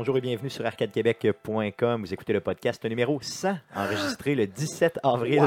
Bonjour et bienvenue sur arcadequebec.com. Vous écoutez le podcast numéro 100, enregistré le 17 avril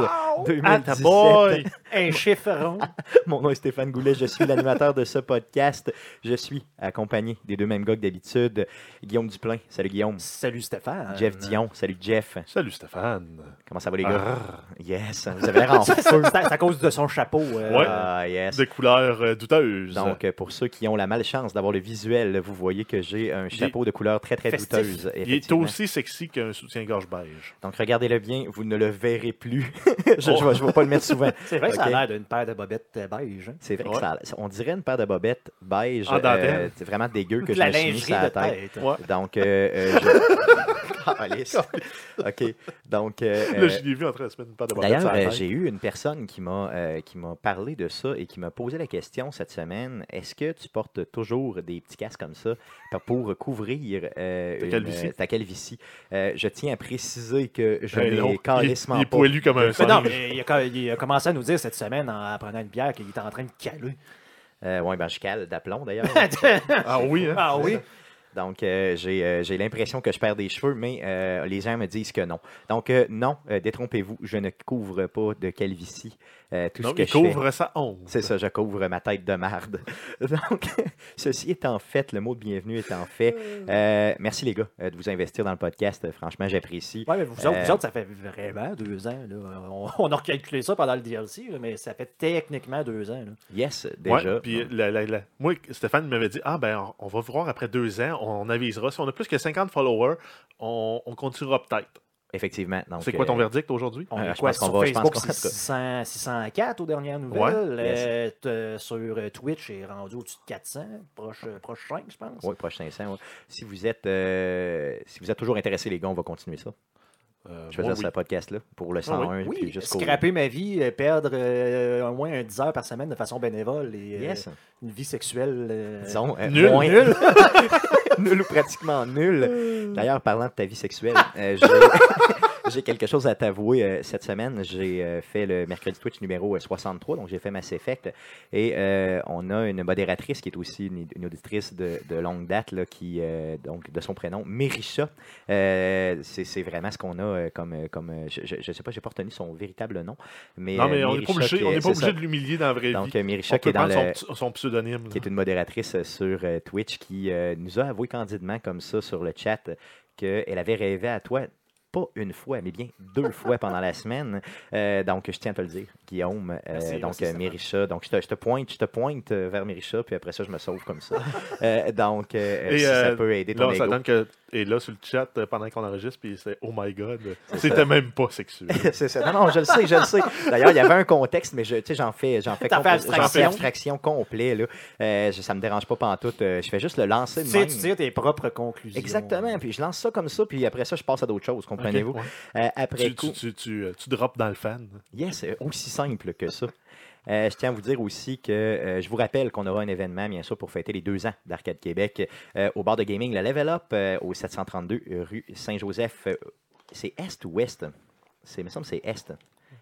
2017. boy! Un chiffre rond. Mon nom est Stéphane Goulet, je suis l'animateur de ce podcast. Je suis accompagné des deux mêmes gars que d'habitude. Guillaume Duplain, salut Guillaume. Salut Stéphane. Jeff Dion, salut Jeff. Salut Stéphane. Comment ça va les gars? Ah, Yes, vous avez l'air en C'est feu. c'est à cause de son chapeau. euh, Ouais. Ah, yes. des couleurs euh, douteuses. Donc, euh, pour ceux qui ont la malchance d'avoir le visuel, vous voyez que j'ai un chapeau de couleur très, très Festif. douteuse. il est aussi sexy qu'un soutien-gorge beige. Donc, regardez-le bien, vous ne le verrez plus. je ne Oh. vais, pas le mettre souvent. C'est vrai que ça a l'air d'une paire de bobettes euh, beige. hein? C'est vrai Ouais. que ça, on dirait une paire de bobettes beige. Dentelle. c'est vraiment dégueu que suis mis sur la de tête. tête. Ouais. Donc, euh, euh, je... OK. Donc, euh, Là, euh, je l'ai vu en train de se mettre une paire de bobettes D'ailleurs, euh, j'ai eu une personne qui m'a euh, qui m'a parlé de ça et qui m'a posé la question cette semaine est-ce que tu portes toujours des petits casques comme ça pour couvrir euh, Ta une- calvitie. ta calvitie? Euh, Je tiens à préciser que je n'ai il, carrément il est pas. poilu comme un Mais non, mais il a, il a commencé à nous dire cette semaine en prenant une bière qu'il était en train de caler. Euh, ouais, ben, je cale d'aplomb d'ailleurs. Ah oui, hein? ah oui. Donc, euh, j'ai euh, j'ai l'impression que je perds des cheveux, mais euh, les gens me disent que non. Donc, non, détrompez-vous, je ne couvre pas de calvitie. Euh, tout Non, ce que il je fais, couvre sa honte. c'est ça, je couvre ma tête de marde. Donc, ceci étant fait, le mot de bienvenue étant fait, euh, merci les gars euh, de vous investir dans le podcast. Franchement, j'apprécie. Ouais, mais vous, autres, vous autres, ça fait vraiment deux ans. Là. On, on a recalculé ça pendant le DLC, là, mais ça fait techniquement deux ans. là. Yes, Ouais, déjà. puis la- la- la- moi, Stéphane m'avait dit Ah, ben, on va voir après deux ans, on avisera. Si on a plus que 50 followers, on, on continuera peut-être. Effectivement. C'est quoi ton euh, verdict aujourd'hui? On Euh, est je quoi pense qu'on sur va- je pense Facebook, qu'on- c'est 600 604 aux dernières nouvelles. Ouais. Euh, sur Twitch, c'est rendu au-dessus de 400, proche, proche 5, je pense. Oui, proche 500. ouais. Si vous êtes euh, si vous êtes toujours intéressés, les gars, on va continuer ça. Euh, Je dire oui. ce podcast-là pour le Ah oui. 101 Oui, scraper ma vie, euh, perdre euh, au moins un 10 heures par semaine de façon bénévole et euh, une vie sexuelle. Disons, Nul. moins- Nul. nul ou pratiquement nul. D'ailleurs, parlant de ta vie sexuelle, euh, j'ai- quelque chose à t'avouer euh, cette semaine. J'ai euh, fait le mercredi Twitch numéro euh, 63, donc j'ai fait Mass Effect. Et euh, on a une modératrice qui est aussi une, une auditrice de, de longue date, là, qui, euh, donc, de son prénom, Mérisha. Euh, c'est vraiment ce qu'on a euh, comme. euh, comme euh, je ne sais pas, j'ai pas retenu son véritable nom. Mais, Non, mais euh, on n'est pas obligé, qui on est- n'est pas c'est obligé ça. de l'humilier dans la vraie Donc, vie. euh, Mérisha qui est dans le son, son pseudonyme. qui est une modératrice euh, sur euh, Twitch, qui euh, nous a avoué candidement comme ça sur le chat qu'elle avait rêvé à toi, pas une fois, mais bien deux fois pendant la semaine. Euh, donc, je tiens à te le dire, Guillaume. euh, Merci, donc, merci, euh. Mérisha. Donc, je te, je te pointe, je te pointe vers Mérisha, puis après ça, je me sauve comme ça. Donc, si ça peut aider ton ça ego. donne que. Et là, sur le chat, euh, pendant qu'on enregistre, puis c'est Oh my god, c'était même pas sexuel. c'est ça. Non, non, je le sais, je le sais. D'ailleurs, il y avait un contexte, mais je, tu sais, j'en fais, j'en fais, compl- abstraction. j'en fais abstraction complet. Là. Euh, je- ça me dérange pas pantoute. Euh, je fais juste le lancer Tu sais, tu tires tes propres conclusions. Exactement. Puis je lance ça comme ça, puis après ça, je passe à d'autres choses, comprenez-vous? Ok, ouais. Euh, après Tu, coup, tu, tu, tu, tu drops dans le fan. yes, c'est aussi simple que ça. Euh, je tiens à vous dire aussi que euh, je vous rappelle qu'on aura un événement, bien sûr, pour fêter les deux ans d'Arcade Québec euh, au bar de gaming, le Level Up, au 732 rue Saint-Joseph. C'est Est ou Ouest? C'est, il me semble que c'est Est.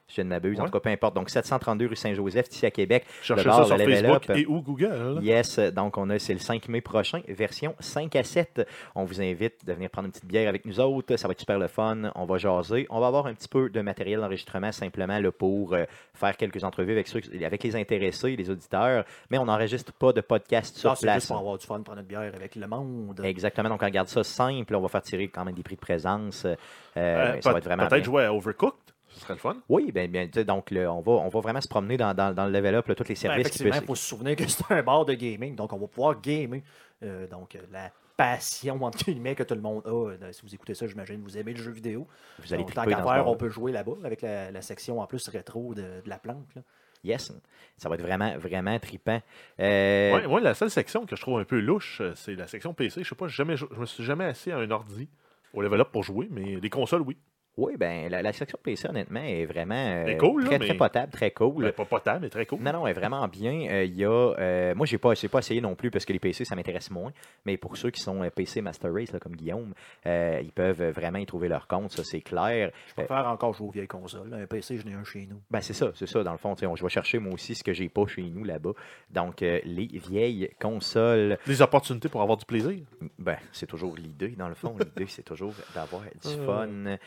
Je ne m'abuse. En tout cas, peu importe. Donc, 732 rue Saint-Joseph, ici à Québec. Cherchez ça sur Facebook et ou Google. Yes, donc on a c'est le 5 mai prochain, version 5 à 7. On vous invite de venir prendre une petite bière avec nous autres, ça va être super le fun, on va jaser, on va avoir un petit peu de matériel d'enregistrement simplement là, pour euh, faire quelques entrevues avec ceux avec les intéressés, les auditeurs, mais on n'enregistre pas de podcast sur Ah, c'est juste place. pour avoir du fun, prendre une bière avec le monde. Exactement, donc on regarde ça simple, on va faire tirer quand même des prix de présence. euh, Euh, ça va être vraiment Peut-être bien. jouer à Overcooked. Ce serait le fun. Oui, bien, bien, tu sais, donc le- on, va, on va vraiment se promener dans, dans, dans le level up, là, tous les Ben, services qui effectivement, il faut se souvenir que c'est un bar de gaming, donc on va pouvoir gamer. Euh, donc, euh, la passion, entre guillemets, que tout le monde a. Euh, Si vous écoutez ça, j'imagine vous aimez le jeu vidéo. vous allez Donc, tant qu'à faire, on peut jouer là-bas avec la, la section en plus rétro de, de la planque. là. Yes, ça va être vraiment, vraiment trippant. Euh, Ouais, moi, la seule section que je trouve un peu louche, c'est la section PC. Je sais pas, jamais, jou- je me suis jamais assis à un ordi au level up pour jouer, mais les consoles, oui. Oui, ben la, la section PC, honnêtement, est vraiment euh, cool, là, très, mais- très potable, très cool. Ben, pas potable, mais très cool. Non, non, elle est vraiment bien. Euh, Il y a, euh, moi, j'ai pas, j'ai pas essayé non plus parce que les PC, ça m'intéresse moins. Mais pour ceux qui sont PC Master Race, là, comme Guillaume, euh, ils peuvent vraiment y trouver leur compte, ça c'est clair. Je préfère encore jouer aux vieilles consoles. Un PC, j'en ai un chez nous. Ben, c'est ça, c'est ça, dans le fond. on- Je vais chercher moi aussi ce que j'ai pas chez nous là-bas. Donc, euh, les vieilles consoles, Des opportunités pour avoir du plaisir. ben, c'est toujours l'idée, dans le fond. L'idée, c'est toujours d'avoir du Euh. fun.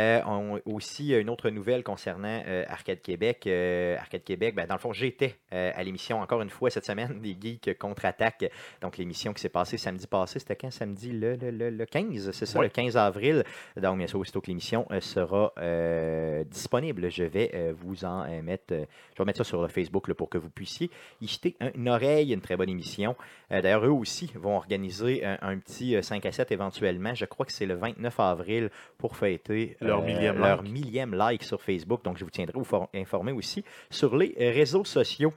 Euh, on- aussi, une autre nouvelle concernant euh, Arcade Québec. Euh, Arcade Québec, ben, dans le fond, j'étais à l'émission encore une fois cette semaine des Geeks contre-attaque. Donc, l'émission qui s'est passée samedi passé, c'était quand? Samedi le, le, le- le 15, c'est ça, Ouais. le 15 avril. Donc, bien sûr, aussitôt que l'émission sera disponible, je vais vous en mettre, je vais mettre ça sur le Facebook là, pour que vous puissiez y jeter un- une oreille, une très bonne émission. D'ailleurs, eux aussi vont organiser un, un petit euh, 5 à 7 éventuellement. Je crois que c'est le 29 avril pour fêter Leur millième leur like. millième like sur Facebook. Donc, je vous tiendrai vous informer aussi sur les euh, réseaux sociaux.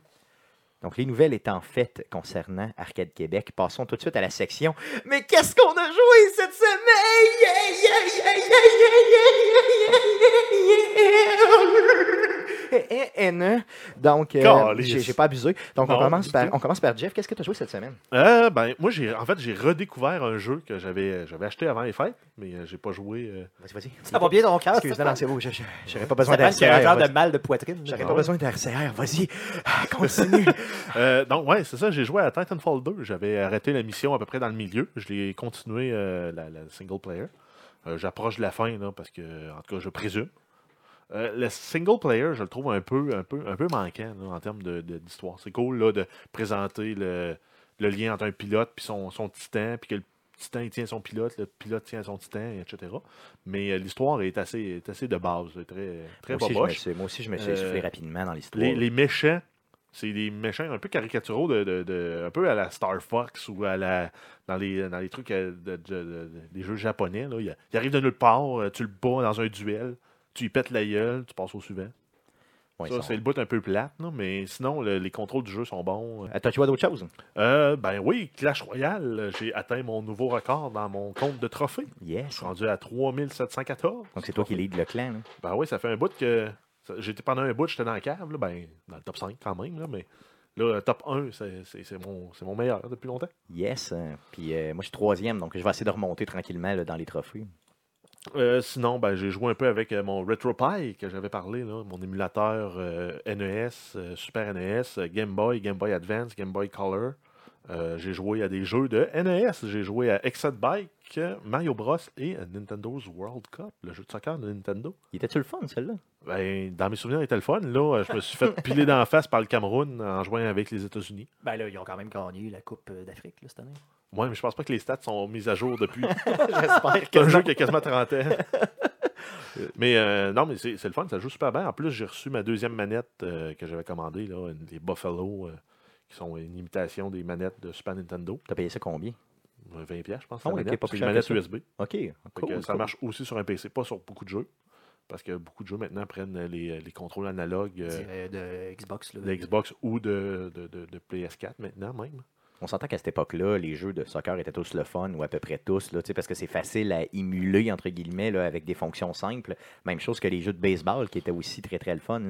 Donc, les nouvelles étant faites concernant Arcade Québec, passons tout de suite à la section. Mais qu'est-ce qu'on a joué cette semaine? très haineux. Donc, euh, j'ai pas abusé. Donc, on, commence par, on commence par Jeff. Qu'est-ce que tu as joué cette semaine? Euh, ben, moi, j'ai en fait, j'ai redécouvert un jeu que j'avais acheté avant les fêtes, mais euh, j'ai pas joué. Vas-y, vas-y. Ça va bien dans mon cœur. Excusez-moi, c'est vous. J'aurais pas besoin d'RCR. J'ai un de mal de poitrine. J'aurais pas besoin d'RCR. Vas-y, ah, continue. donc, ouais, c'est ça. J'ai joué à Titanfall 2. J'avais arrêté la mission à peu près dans le milieu. Je l'ai continué la, single player. J'approche de la fin, parce que, en tout cas, je présume. Euh, le single player, je le trouve un peu, un peu, un peu manquant là, en termes de- de- d'histoire. C'est cool là, de présenter le, le lien entre un pilote et son, son titan, puis que le titan il tient son pilote, le pilote tient son titan, etc. Mais euh, l'histoire est assez, est assez de base, très, très Moi aussi, je me suis, moi aussi, je me suis Euh, rapidement dans l'histoire. Les, les méchants, c'est des méchants un peu caricaturaux, de, de- de- un peu à la Star Fox ou à la, dans, les, dans les trucs de, de- de- des jeux japonais. Là. Il, il arrive de nulle part, tu le bats dans un duel, tu lui pètes la gueule, tu passes au suivant. Ouais, ça, c'est le bout un peu plate, là, mais sinon, le- les contrôles du jeu sont bons. Euh, T'as joué à d'autres choses? Euh, ben oui, Clash Royale, euh, j'ai atteint mon nouveau record dans mon compte de trophées. Je Yes. suis rendu à 3714. Donc, c'est toi qui lead le clan. là. Ben oui, ça fait un bout que. J'étais pendant un bout, j'étais dans la cave, là, ben, dans le top 5 quand même, là, mais là, top 1, c'est- mon, mon meilleur depuis longtemps. Yes. euh, Puis euh, moi, je suis troisième, donc je vais essayer de remonter tranquillement là, dans les trophées. Euh, sinon, ben, j'ai joué un peu avec euh, mon RetroPie que j'avais parlé, là, mon émulateur euh, NES, euh, Super NES, euh, Game Boy, Game Boy Advance, Game Boy Color. Euh, j'ai joué à des jeux de NES. J'ai joué à Excite Bike, Mario Bros et euh, Nintendo's World Cup, le jeu de soccer de Nintendo. Il était-tu le fun, celle-là? Ben, dans mes souvenirs, il était le fun. Là, je me suis fait piler dans la face par le Cameroun en jouant avec les États-Unis. Ben là, ils ont quand même gagné la Coupe d'Afrique cette année. Ouais, mais je pense pas que les stats sont mises à jour depuis. J'espère un jeu qui a quasiment 30 ans. mais euh, non, mais c'est le fun, ça joue super bien. En plus, j'ai reçu ma deuxième manette euh, que j'avais commandée, là, une- les Buffalo, euh, qui sont une imitation des manettes de Super Nintendo. T'as payé ça combien? Euh, 20$, je pense. Ah la pas plus une manette que ça. USB. OK. Fait Cool, que ça marche aussi sur un PC, pas sur beaucoup de jeux. Parce que beaucoup de jeux maintenant prennent les, les contrôles analogues euh, de Xbox. Là. de Xbox ou de, de, de- de PS4 maintenant même. On s'entend qu'à cette époque-là, les jeux de soccer étaient tous le fun, ou à peu près tous, là, parce que c'est facile à émuler, entre guillemets, là, avec des fonctions simples. Même chose que les jeux de baseball, qui étaient aussi très, très le fun.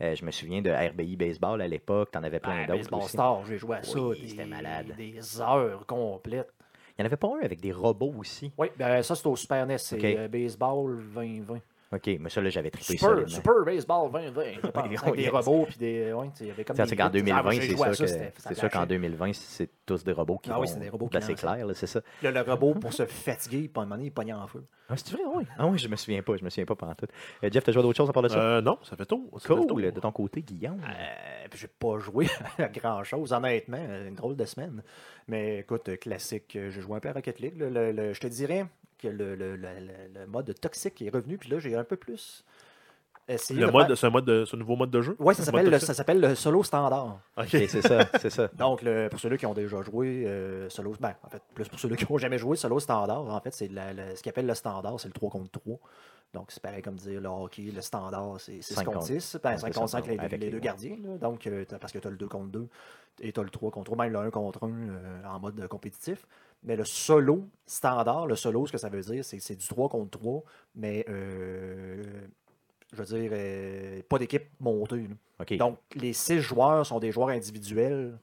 Euh, je me souviens de RBI Baseball à l'époque, t'en avais plein d'autres Baseball aussi. Star, j'ai joué à ça. Oui, c'était malade. Des heures complètes. Il n'y en avait pas un avec des robots aussi? Oui, ben ça, c'est au Super NES. C'est euh, Baseball 2020. OK, mais ça, là, j'avais trippé Super. Super Baseball 2020. je pense, Oui, avec oui, des robots. Puis des, ouais, il y avait comme C'est qu'en vitres. Ah, 2020, moi, j'ai c'est sûr, qu'en lâchait. 2020, c'est tous des robots qui Ah vont oui, c'est des robots qui c'est clair, là, c'est ça. Le, le robot, pour se fatiguer, à un moment donné, il pognait en feu. Ah, c'est vrai, oui. Ah oui, je me souviens pas, je me souviens pas pendant tout. Euh, Jeff, t'as joué à d'autres choses à part de ça? Euh, non, ça fait tout. ça fait cool, tout. de ton côté, Guillaume. Euh, j'ai pas joué à grand chose, honnêtement. Une drôle de semaine. Mais écoute, classique, j'ai joué un peu à Rocket League. Le- le- le- je te dirais que le, le- le- le- le mode toxique est revenu. Puis là, j'ai un peu plus essayez Le de mode, faire- c'est un mode de, c'est un nouveau mode de jeu? Ouais, ça s'appelle le, toxique? ça s'appelle le solo standard. Ok. C'est ça, c'est ça. Donc, le- pour ceux qui ont déjà joué euh, solo, ben, en fait, plus pour ceux qui n'ont jamais joué solo standard, en fait, c'est la- la- ce qu'ils appelle le standard, c'est le 3 contre 3. Donc, c'est pareil comme dire le hockey, le standard, c'est 6 Cinq contre contre- 6. Ben, Ouais, 5 c'est contre ça, 5, les, avec les les- deux gardiens. là. Donc, euh, t'as- parce que tu as le 2 contre 2 et tu as le 3 contre 3, même le 1 contre 1 euh, en mode compétitif. Mais le solo standard, le solo, ce que ça veut dire, c'est du 3 contre 3, mais euh, je veux dire, euh, pas d'équipe montée. là. OK. Donc, les six joueurs sont des joueurs individuels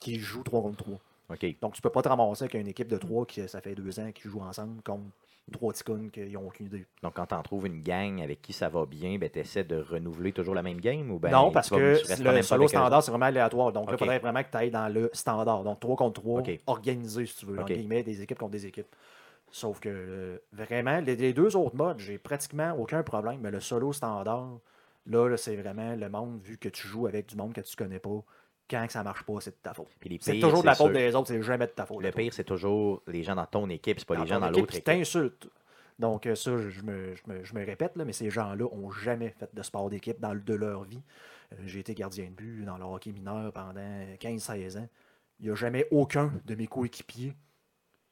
qui jouent 3 contre 3. OK. Donc, tu peux pas te ramasser avec une équipe de 3 qui, ça fait deux ans, qui jouent ensemble contre trois ticounes qui n'ont aucune idée. Donc, quand tu en trouves une gang avec qui ça va bien, ben, tu essaies de renouveler toujours la même game ou ben, non, parce que le solo standard, c'est vraiment aléatoire. Donc, là, il faudrait vraiment que tu ailles dans le standard. Donc, 3 contre 3, Ok. organisé, si tu veux. Ok. En guillemets, des équipes contre des équipes. Sauf que, euh, vraiment, les, les deux autres modes, j'ai pratiquement aucun problème. Mais le solo standard, là, là, c'est vraiment le monde, vu que tu joues avec du monde que tu connais pas, quand ça marche pas, c'est de ta faute. C'est toujours de la faute des autres, c'est jamais de ta faute. Le pire, c'est toujours les gens dans ton équipe, c'est pas les gens dans l'autre qui équipe. t'insultent. Donc, euh, ça, je je me, je me- je me répète, là, mais ces gens-là ont jamais fait de sport d'équipe dans le- de leur vie. Euh, J'ai été gardien de but dans le hockey mineur pendant 15-16 ans. Il n'y a jamais aucun de mes coéquipiers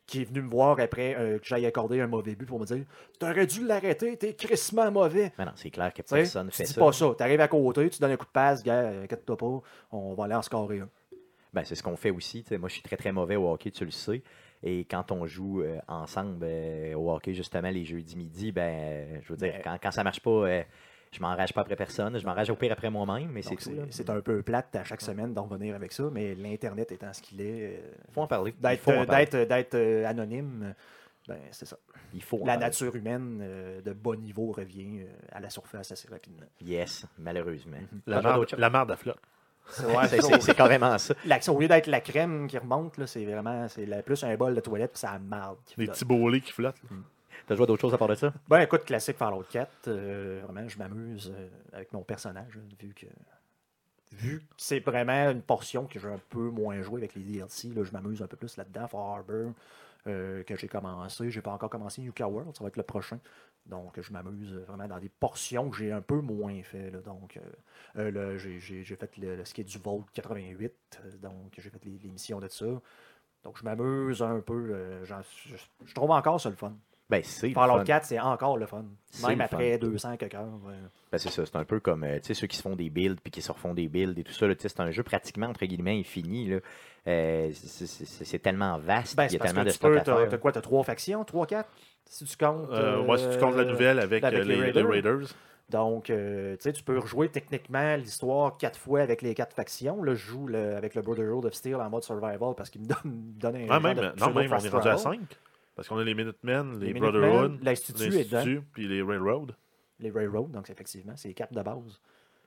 qui est venu me voir après euh, que j'aille accorder un mauvais but pour me dire T'aurais dû l'arrêter, t'es crissement mauvais. Mais non, c'est clair que personne tu fait ça. pas ça. Tu arrives à côté, tu donnes un coup de passe, gars, inquiète-toi pas, on va aller en scorer un. Ben, c'est ce qu'on fait aussi. Moi, je suis très, très mauvais au hockey, tu le sais. Et quand on joue euh, ensemble euh, au hockey, justement, les jeudis midi, ben, je veux dire, Ben- quand, quand ça marche pas, je m'enrage pas après personne. Je m'enrage au pire après moi-même, mais c'est tout. C'est un peu plate à chaque semaine d'en revenir avec ça, mais l'Internet étant ce qu'il est, euh, faut en parler. Il d'être faut en parler. d'être- d'être, euh, anonyme, ben, c'est ça. Il faut La parler. nature humaine euh, de bas niveau revient euh, à la surface assez rapidement. Yes, malheureusement. Chose. la marde à flotte. Ouais, C'est- carrément ça. L'action, au lieu d'être la crème qui remonte, là, c'est vraiment c'est la- plus un bol de toilette puis ça marde. flotte. petits bolets qui flottent. T'as joué à d'autres choses à part de ça? Ben écoute, classique Fallout 4, euh, vraiment, je m'amuse euh, avec mon personnage, vu que vu que c'est vraiment une portion que j'ai un peu moins joué avec les DLC, là, je m'amuse un peu plus là-dedans. Far Harbor, euh, que j'ai commencé, j'ai pas encore commencé Yuka World, ça va être le prochain. Donc je m'amuse vraiment dans des portions que j'ai un peu moins fait. donc là, j'ai, fait le, ce qui est du Vault 88, euh, donc j'ai fait les, missions de ça. Donc je m'amuse un peu, je trouve encore ça le fun. Ben, c'est le Fallout fun. 4, c'est encore le fun. Même le après fun. 200 quelques heures. ouais. Ben, c'est ça, c'est un peu comme euh, tu sais, ceux qui se font des builds puis qui se refont des builds et tout ça. c'est un jeu pratiquement entre guillemets infini. là. Euh, c'est- tellement vaste, Ben, il y a parce tellement que de tu peux, t'as, quoi, t'as trois factions, trois, quatre, si tu comptes. Euh, moi, si tu comptes la euh, nouvelle avec, avec euh, les les, les Raiders. Donc, euh, tu sais, tu peux rejouer techniquement l'histoire quatre fois avec les quatre factions. Là, je joue le- avec le Brotherhood of Steel en mode survival parce qu'il me donne, me donne un. Même, de non, même, on est rendu à travel. 5. Parce qu'on a les Minutemen, les, Les Brotherhood, l'Institut puis les Railroad. Les Railroad, donc effectivement, c'est les quatre de base.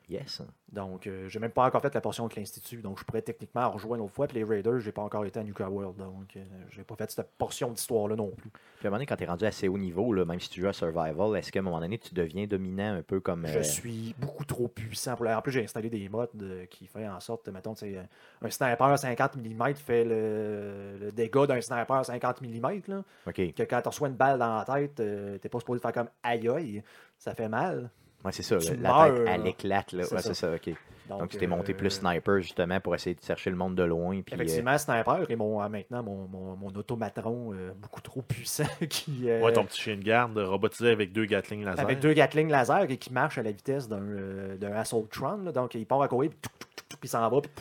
Yes. Donc, euh, j'ai même pas encore fait la portion avec l'Institut. Donc, je pourrais techniquement en rejoindre une autre fois. Puis les Raiders, j'ai pas encore été à Nuka World. Donc, euh, j'ai pas fait cette portion d'histoire-là non plus. Puis à un moment donné, quand tu es rendu assez haut niveau, là, même si tu joues à Survival, est-ce qu'à un moment donné, tu deviens dominant un peu comme. Je euh, suis beaucoup trop puissant. Pour En plus, j'ai installé des modes euh, qui font en sorte, mettons, un sniper 50 mm fait le, le dégât d'un sniper 50 mm. Là, que quand tu reçois une balle dans la tête, euh, t'es pas supposé faire comme aïe aïe, ça fait mal. Ouais, c'est ça. Tu la meurs, tête, elle éclate. Là. C'est Ouais, ça. c'est ça, OK. Donc, Donc, tu t'es monté euh, plus sniper, justement, pour essayer de chercher le monde de loin. Puis, euh, Effectivement, sniper et mon, euh, maintenant mon, mon, mon automatron euh, beaucoup trop puissant qui. euh, Ouais, ton petit chien de garde robotisé avec deux Gatling laser. Avec deux Gatling laser et qui marche à la vitesse d'un euh, d'un Assaultron. là. Donc, il part à courir, puis, il s'en va, puis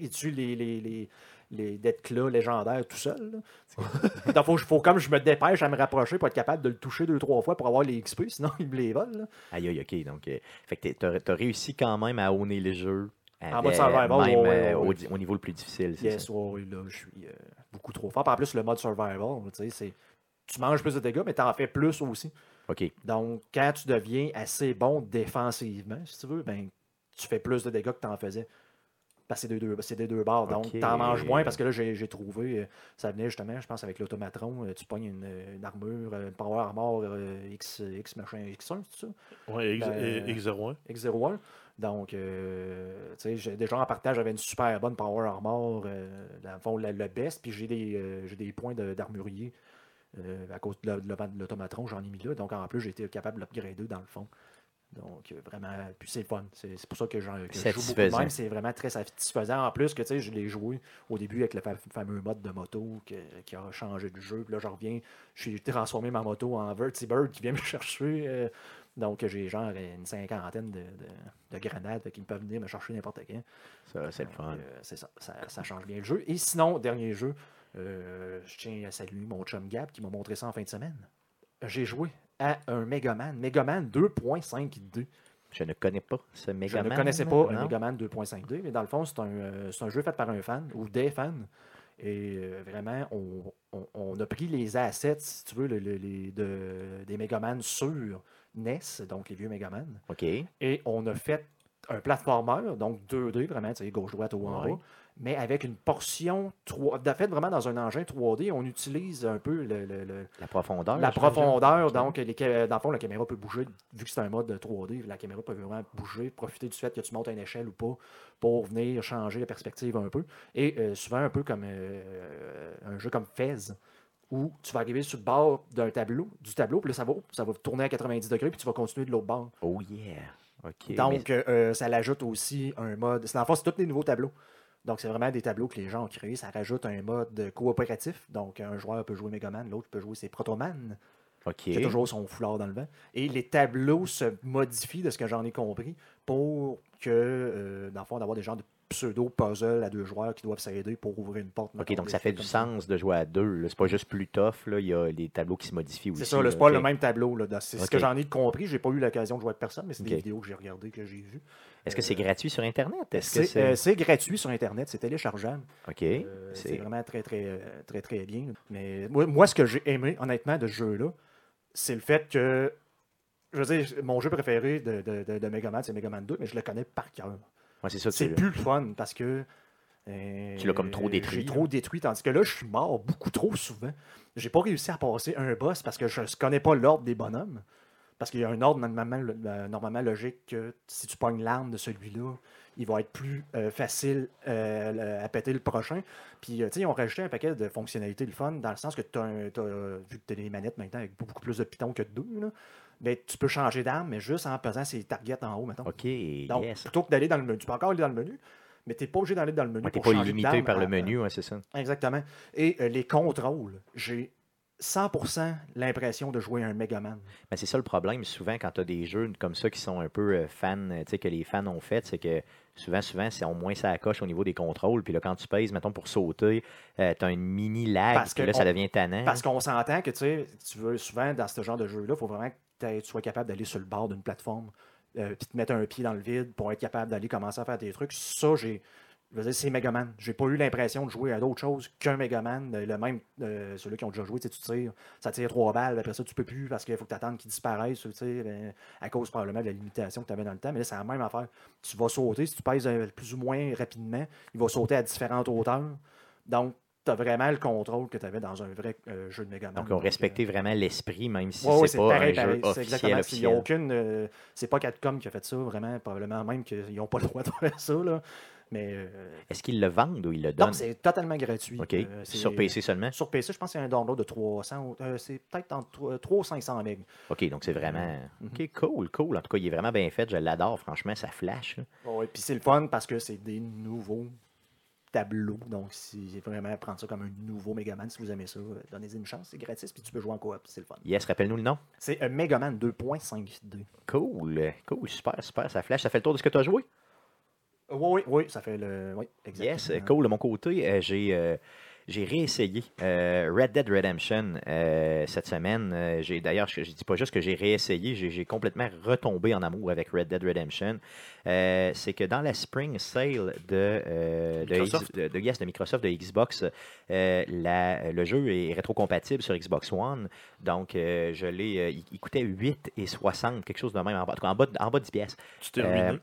il tue les, les, les, les Deathclaws légendaires tout seul. là. Donc, faut, faut comme je me dépêche à me rapprocher pour être capable de le toucher deux, trois fois pour avoir les XP, sinon il me les vole. là. Aïe, aïe, OK. Donc, euh, fait que t'as- t'as réussi quand même à owner le jeu. En mode avec- survival, même ouais, ouais, euh, ouais. Au, niveau le plus difficile. Yes, ouais, là, je suis euh, beaucoup trop fort. Puis en plus, le mode survival, c'est. Tu manges plus de dégâts, mais tu en fais plus aussi. OK. Donc, quand tu deviens assez bon défensivement, si tu veux, ben, tu fais plus de dégâts que tu en faisais. Parce que c'est des deux, c'est des deux barres. Donc, Ok. tu en manges moins parce que là, j'ai trouvé, euh, ça venait justement, je pense, avec l'automatron, euh, tu pognes une, une armure, euh, une power armor euh, X, X machin, X1, c'est ça? Ouais, X, Ben, X01. X01. Donc, euh, tu sais, déjà en partage, j'avais une super bonne power armor, euh, dans le fond, le, le best, puis j'ai des, euh, j'ai des points d'armurier euh, à cause de l'automatron, j'en ai mis là. Donc, en plus, j'ai été capable de l'upgrader dans le fond. Donc, euh, vraiment, puis c'est le fun. C'est pour ça que, j'en- je joue beaucoup même. C'est vraiment très satisfaisant. En plus, que tu sais, je l'ai joué au début avec le fa- fameux mode de moto que- qui a changé de jeu. Puis là, je reviens, j'ai transformé ma moto en Vertibird qui vient me chercher. euh, donc, j'ai genre une cinquantaine de, de- de grenades qui me peuvent venir me chercher n'importe quand. Ça, c'est le fun. Euh, c'est ça, ça, ça change bien le jeu. Et sinon, dernier jeu, euh, je tiens à saluer mon chum Gab qui m'a montré ça en fin de semaine. J'ai joué à un Megaman, Megaman 2.5D. Je ne connais pas ce Je Megaman. ne connaissais pas un non? Megaman 2.5D, mais dans le fond, c'est un, euh, un jeu fait par un fan ou des fans. Et euh, vraiment, on, on- on a pris les assets, si tu veux, le- le- les, de- des Megaman sur NES, donc les vieux Megaman. OK. Et on a fait un platformer, donc 2D, vraiment, tu sais, gauche-droite ou en Ouais. Mais avec une portion 3 De fait, vraiment, dans un engin 3D, on utilise un peu le- le- le, La profondeur. la profondeur, donc les dans le fond, la caméra peut bouger, vu que c'est un mode 3D, la caméra peut vraiment bouger, profiter du fait que tu montes à une échelle ou pas, pour venir changer la perspective un peu. Et euh, souvent, un peu comme euh, un jeu comme Fez, où tu vas arriver sur le bord d'un tableau, du tableau, puis là, ça va, ça va tourner à 90 degrés, puis tu vas continuer de l'autre bord. Oh yeah. Donc, euh, euh, ça l'ajoute aussi un mode. C'est fond, c'est tous les nouveaux tableaux. Donc, c'est vraiment des tableaux que les gens ont créés. Ça rajoute un mode coopératif. Donc, un joueur peut jouer Megaman, l'autre peut jouer ses Protoman, mais- OK. qui a toujours son foulard dans le vent. Et les tableaux se modifient, de ce que j'en ai compris, pour que, euh, dans le fond, d'avoir des genres de pseudo-puzzle à deux joueurs qui doivent s'aider pour ouvrir une porte. OK, donc ça fait du sens de jouer à deux. C'est pas juste plus tough. Là. Il y a les tableaux qui se modifient aussi. C'est ça, c'est pas le même tableau. C'est ce que j'en ai compris. J'ai pas eu l'occasion de jouer avec personne, mais c'est des vidéos que j'ai regardées, que j'ai vues. Est-ce que c'est gratuit sur Internet? C'est euh, c'est gratuit sur Internet, c'est téléchargeable. OK. Euh, C'est- vraiment très, très, euh, très, très bien. Mais moi, moi, ce que j'ai aimé, honnêtement, de ce jeu-là, c'est le fait que, je veux dire, mon jeu préféré de, de, de, de Mega Man, c'est Mega Man 2, mais je le connais par cœur. Ouais, c'est ça. C'est plus le fun parce que. euh, Tu l'as comme trop détruit, J'ai trop détruit, tandis que là, je suis mort beaucoup trop souvent. J'ai pas réussi à passer un boss parce que je ne connais pas l'ordre des bonhommes. Parce qu'il y a un ordre normalement, euh, normalement logique que si tu pognes l'arme de celui-là, il va être plus euh, facile euh, à péter le prochain. Puis, euh, tu sais, ils ont rajouté un paquet de fonctionnalités le fun, dans le sens que tu as, vu que tu as des manettes maintenant avec beaucoup plus de pitons que de deux, là, ben, tu peux changer d'arme, mais juste en pesant ses targets en haut, mettons. OK, Donc, yes. plutôt que d'aller dans le menu, tu peux encore aller dans le menu, mais tu n'es pas obligé d'aller dans le menu. Ouais, T'es pour pas limité par le menu, c'est ça. Exactement. Et les contrôles, j'ai 100% l'impression de jouer un Megaman. Mais c'est ça le problème, souvent, quand tu as des jeux comme ça qui sont un peu euh, fans, euh, tu sais, que les fans ont fait, c'est que souvent, souvent, c'est au moins ça coche au niveau des contrôles. Puis là, quand tu pèses, mettons, pour sauter, tu as une mini lag, Parce que là, ça devient tannant. Parce qu'on s'entend que tu sais, tu veux souvent dans ce genre de jeu-là, il faut vraiment que tu sois capable d'aller sur le bord d'une plateforme, euh, puis te mettre un pied dans le vide pour être capable d'aller commencer à faire des trucs. Ça, j'ai. C'est Megaman. J'ai pas eu l'impression de jouer à d'autres choses qu'un Megaman. Euh, Le même, euh, ceux-là qui ont déjà joué, tu tires, ça tire trois balles, après ça, tu peux plus parce qu'il faut que tu attendes tu sais, ben, à cause probablement de la limitation que tu avais dans le temps. Mais là, c'est la même affaire. Tu vas sauter, si tu pèses euh, plus ou moins rapidement, il va sauter à différentes hauteurs. Donc, tu as vraiment le contrôle que tu avais dans un vrai euh, jeu de Megaman. Donc, ils ont euh, vraiment l'esprit, même si Ouais, c'est pas pareil, un pareil. Officiel. exactement. Il a aucune. euh, c'est pas Capcom qui a fait ça, vraiment. Probablement même qu'ils n'ont pas le droit de faire ça. Là. Mais. Est-ce qu'ils le vendent ou ils le non, donnent? c'est totalement gratuit. OK. Sur PC seulement? Sur PC, je pense qu'il y a un download de 300. ou- euh, c'est peut-être entre 300 ou 500 MB. OK, donc c'est vraiment... OK, cool, cool. En tout cas, il est vraiment bien fait. Je l'adore, franchement, ça flash. Ouais, puis c'est le fun parce que c'est des nouveaux tableaux. Donc, si vraiment prendre ça comme un nouveau Megaman, si vous aimez ça, euh, donnez-y une chance. C'est gratis, puis tu peux jouer en coop. C'est le fun. Yes, rappelle-nous le nom. C'est un Megaman 2.5D. Cool, cool, super, super. Ça flash. Ça fait le tour de ce que tu as joué? Oui, oui, oui, ça fait le. Oui, exactement. Yes, euh, cool. De mon côté, euh, j'ai euh, j'ai réessayé euh, Red Dead Redemption euh, cette semaine. Euh, j'ai D'ailleurs, je ne dis pas juste que j'ai réessayé, j'ai complètement retombé en amour avec Red Dead Redemption. Euh, C'est que dans la Spring Sale de, de, Microsoft. De- de- yes, de Microsoft, de Xbox, la- le jeu est rétrocompatible sur Xbox One. Donc, je l'ai. il, il coûtait 8,60, quelque chose de même, en bas, en bas, de- en bas de 10 pièces. Tu t'es ruiné.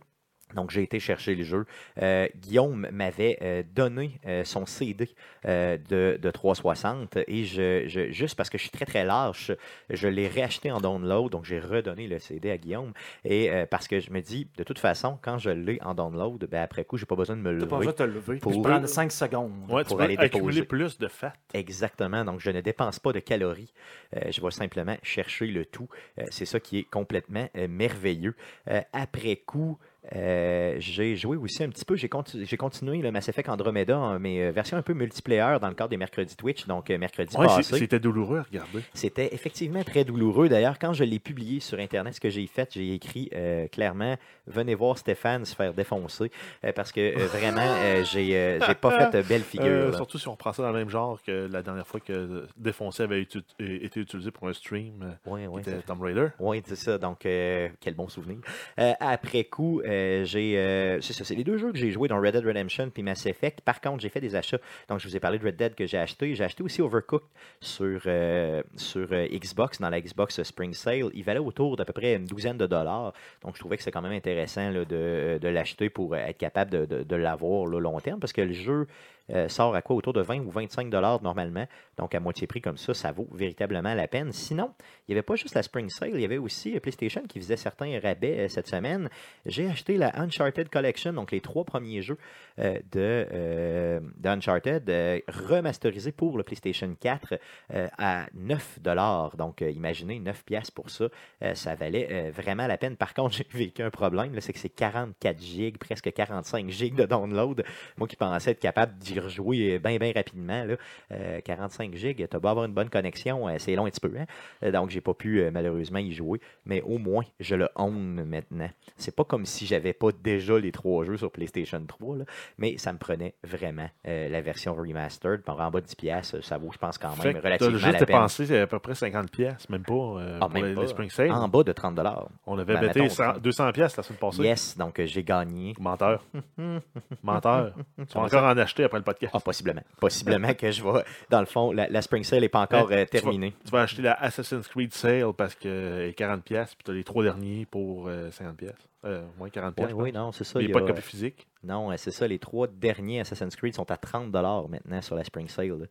Donc, j'ai été chercher le jeu. Euh, Guillaume m'avait euh, donné euh, son CD euh, de, de 360 et je, je- juste parce que je suis très très lâche, je l'ai réacheté en download. Donc, j'ai redonné le CD à Guillaume et euh, parce que je me dis, de toute façon, quand je l'ai en download, ben, après coup, j'ai pas besoin de me T'as pas lever. besoin de te lever. Pour- prendre 5 secondes. Ouais, pour aller accumuler déposer. plus de fat. Exactement. Donc, je ne dépense pas de calories. Euh, je vais simplement chercher le tout. Euh, c'est ça qui est complètement euh, merveilleux. Euh, après coup, euh, j'ai joué aussi un petit peu. J'ai conti- j'ai continué le Mass Effect Andromeda, hein, mais euh, version un peu multiplayer dans le cadre des mercredis Twitch. Donc, euh, mercredi Ouais, passé. c'était douloureux à regarder. C'était effectivement très douloureux. D'ailleurs, quand je l'ai publié sur Internet, ce que j'ai fait, j'ai écrit euh, clairement Venez voir Stéphane se faire défoncer. euh, parce que vraiment, j'ai pas fait euh, belle figure. Surtout si on prend ça dans le même genre que la dernière fois que Défoncé avait utu- été utilisé pour un stream, Ouais, ouais, Tomb Raider. Oui, c'est ça. Donc, quel bon souvenir. Après coup, euh, euh, c'est ça. C'est les deux jeux que j'ai joués, dans Red Dead Redemption puis Mass Effect. Par contre, j'ai fait des achats. Donc, je vous ai parlé de Red Dead que j'ai acheté. J'ai acheté aussi Overcooked sur, euh, sur Xbox, dans la Xbox Spring Sale. Il valait autour d'à peu près une douzaine de dollars. Donc, je trouvais que c'est quand même intéressant de, de l'acheter pour être capable de, de- de long terme parce que le jeu. Euh, sort à quoi autour de 20 ou 25 dollars normalement. Donc à moitié prix comme ça, ça vaut véritablement la peine. Sinon, il n'y avait pas juste la Spring Sale, il y avait aussi euh, PlayStation qui faisait certains rabais euh, cette semaine. J'ai acheté la Uncharted Collection, donc les trois premiers jeux de, Uncharted remasterisés pour le PlayStation 4 euh, à 9 dollars. Donc imaginez 9 pièces pour ça, ça valait vraiment la peine. Par contre, j'ai vécu un problème, c'est que c'est 44 gigs, presque 45 gigs de download. Moi qui pensais être capable d'y rejouer bien bien rapidement, là, euh, 45 gigs, tu beau avoir une bonne connexion, euh, c'est long un petit peu. Hein? Euh, Donc, j'ai pas pu euh, malheureusement y jouer. Mais au moins, je le own maintenant. C'est pas comme si j'avais pas déjà les trois jeux sur PlayStation 3, là, mais ça me prenait vraiment euh, la version remastered. Puis en bas de 10$, piastres, ça vaut, je pense, quand même relativement juste la peine. dépensé c'est à peu près 50 pièces, même pas euh, Ah, pour même les, pas. les Spring Sale. En bas de 30$. On avait Ben, bêté mettons, 100 30. 200 pièces la semaine passée. Yes, donc euh, j'ai gagné. Menteur. Menteur. tu vas encore en acheter après le podcast. Ah, possiblement. Possiblement que je vais. Dans le fond, la, la Spring Sale n'est pas encore Ouais, euh, tu vas- terminée. Tu vas acheter la Assassin's Creed Sale parce que est 40 pièces puis tu as les trois derniers pour euh, 50 pièces. Euh, moins 40 pièces. Oui, oui, non, c'est ça. Il n'y a pas de copie physique. Non, euh, c'est ça. Les trois derniers Assassin's Creed sont à 30 maintenant sur la Spring Sale.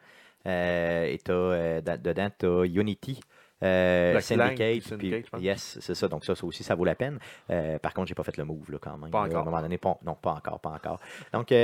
Euh, et t'as, euh, da- dedans, tu as Unity. Euh, Syndicate, puis Syndicate, puis- yes, c'est ça. Donc ça, ça aussi, ça vaut la peine. Euh, par contre, j'ai pas fait le move là, quand même. Pas là. encore. À un moment donné, pas- non, pas encore, pas encore. Donc, euh,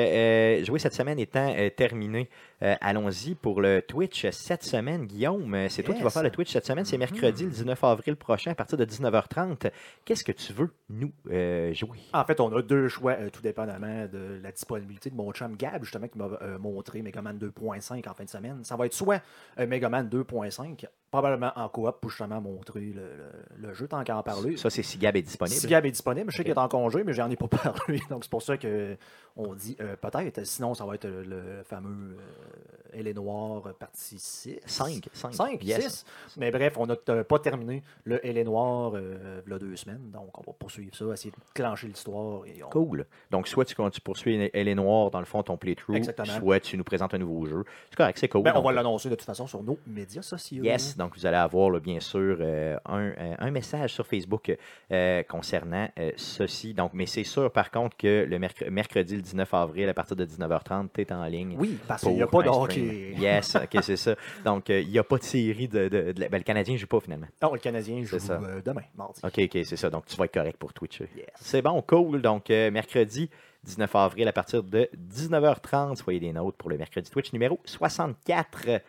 euh, jouer cette semaine étant euh, terminé, euh, allons-y pour le Twitch cette semaine. Guillaume, euh, c'est toi qui vas faire le Twitch cette semaine. C'est mercredi, le 19 avril prochain, à partir de 19h30. Qu'est-ce que tu veux nous euh, jouer? En fait, on a deux choix, euh, tout dépendamment de la disponibilité de mon chum Gab, justement, qui m'a montré Megaman 2.5 en fin de semaine. Ça va être soit un Megaman 2.5, probablement en coop pour justement montrer le, le- le jeu, tant qu'à en parler. Ça, c'est si Gab est disponible. Si Gab est disponible, je sais qu'il est en congé, mais j'en ai pas parlé. Donc c'est pour ça que on dit euh, peut-être. Sinon, ça va être le fameux euh, Elle est noire, euh, partie 6. 5. 5. 5, yes. 6. Mais bref, on n'a euh, pas terminé le Elle est noire euh, il y a deux semaines. Donc on va poursuivre ça, essayer de clencher l'histoire. on- Cool. Donc, soit tu, tu poursuis Elle est noire, dans le fond, ton playthrough, Exactement. soit tu nous présentes un nouveau jeu. C'est correct, c'est cool. Ben, on Donc, va l'annoncer de toute façon sur nos médias sociaux. Yes, donc vous allez avoir là, bien sûr euh, un, euh, un message sur Facebook euh, concernant euh, ceci. Donc, mais c'est sûr par contre que le merc- mercredi le 19 avril à partir de 19h30, tu es en ligne. Oui, parce qu'il n'y a pas de un hockey. stream. Yes, ok, c'est ça. Donc, euh, il n'y a pas de série de. de- de- ben, le Canadien ne joue pas finalement. Non, le Canadien joue ça. euh, demain, mardi. Ok, ok, c'est ça. Donc, tu vas être correct pour Twitch. Yes. C'est bon, cool. Donc, euh, mercredi 19 avril à partir de 19h30, soyez des nôtres pour le mercredi Twitch numéro 64.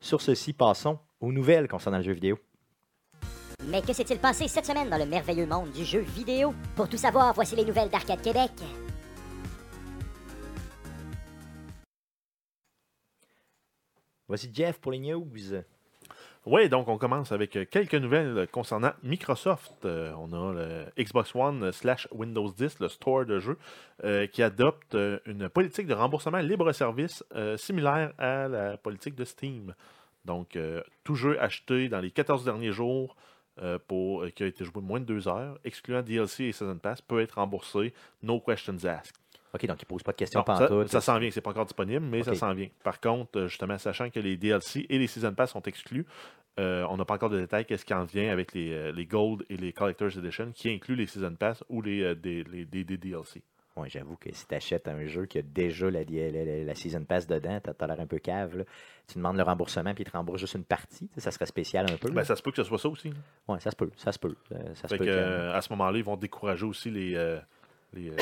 Sur ceci, passons aux nouvelles concernant le jeu vidéo. Mais que s'est-il passé cette semaine dans le merveilleux monde du jeu vidéo? Pour tout savoir, voici les nouvelles d'Arcade Québec. Voici Jeff pour les news. Oui, donc on commence avec euh, quelques nouvelles concernant Microsoft. Euh, on a le Xbox One slash Windows 10, le store de jeux, euh, qui adopte une politique de remboursement libre-service similaire à la politique de Steam. Donc, tout jeu acheté dans les 14 derniers jours pour, qui a été joué moins de deux heures, excluant DLC et Season Pass, peut être remboursé, no questions asked. OK, donc il ne pose pas de questions pantoute. ça, ça s'en vient, c'est pas encore disponible, mais ça s'en vient. Par contre, euh, justement, sachant que les DLC et les Season Pass sont exclus, Euh, on n'a pas encore de détails qu'est-ce qui en vient avec les, euh, les Gold et les Collector's Edition, qui inclut les Season Pass ou les, des, les, DLC. Ouais, j'avoue que si tu achètes un jeu qui a déjà la, la, la- Season Pass dedans, t'as as l'air un peu cave. là. Tu demandes le remboursement puis ils te remboursent juste une partie. Tu Ça serait spécial un peu. Ben, ça se peut que ce soit ça aussi. Ouais, ça se peut. Ça se peut. Ça se Fait peut que, que- à ce moment-là, ils vont décourager aussi les, euh, les, euh,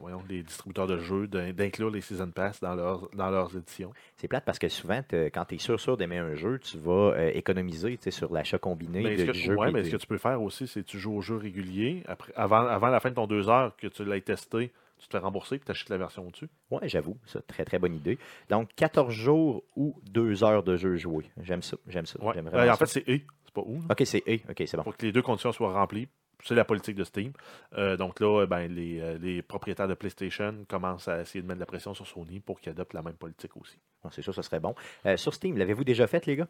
voyons, les distributeurs de jeux d'in- d'inclure les Season Pass dans leurs, dans leurs éditions. C'est plate parce que souvent, quand tu es sûr, sûr d'aimer un jeu, tu vas euh, économiser sur l'achat combiné Mais de, ce que, du jeu. ouais, puis mais ce que tu peux faire aussi, c'est que tu joues au jeu régulier. Après, avant, avant la fin de ton deux heures que tu l'aies testé, tu te fais rembourser et tu achètes la version au-dessus? Ouais, j'avoue, ça, très très bonne idée. Donc, 14 jours ou 2 heures de jeu joué. J'aime ça, j'aime ça. Ouais. Euh, vraiment en ça. fait, c'est et, c'est pas ou. là. ok, c'est E. Ok, c'est bon. Pour que les deux conditions soient remplies. C'est la politique de Steam. Euh, donc là, euh, ben, les, euh, les propriétaires de PlayStation commencent à essayer de mettre de la pression sur Sony pour qu'ils adoptent la même politique aussi. Bon, c'est sûr, ça serait bon. Euh, sur Steam, l'avez-vous déjà fait, les gars?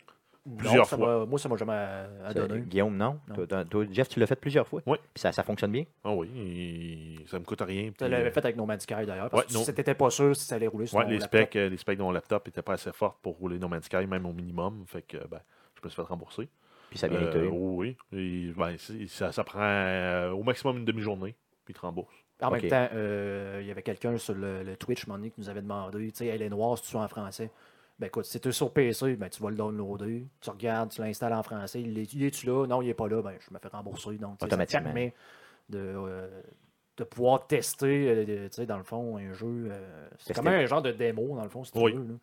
Plusieurs Non, ça fois. Moi, ça m'a jamais donné. Guillaume, non? Non. Toi, toi- toi, Jeff, tu l'as fait plusieurs fois? Oui. Puis ça, ça fonctionne bien? Ah oui, et ça me coûte rien. Tu l'avais euh, fait avec No Man's Sky d'ailleurs. Parce Ouais, que non. tu n'étais pas sûr si ça allait rouler sur ouais, ton les laptop. specs, les specs de mon laptop n'étaient pas assez fortes pour rouler No Man's Sky, même au minimum. Fait que ben, je me suis fait rembourser. Puis ça bien Euh, oui, et, ben, ça, ça prend euh, au maximum une demi-journée, puis te remboursent. En même temps, euh, il y avait quelqu'un sur le, le Twitch, donné, qui nous avait demandé, tu sais, elle est noire, si tu es en français? Ben écoute, si tu es sur PC, ben, tu vas le downloader, tu regardes, tu l'installes en français, il est, il est-tu là? Non, il n'est pas là, ben je me fais rembourser. Donc, tu sais, ça Automatiquement. permet de, euh, de pouvoir tester, euh, tu sais, dans le fond, un jeu. euh, c'est comme un genre de démo, dans le fond, si tu Oui. veux. là.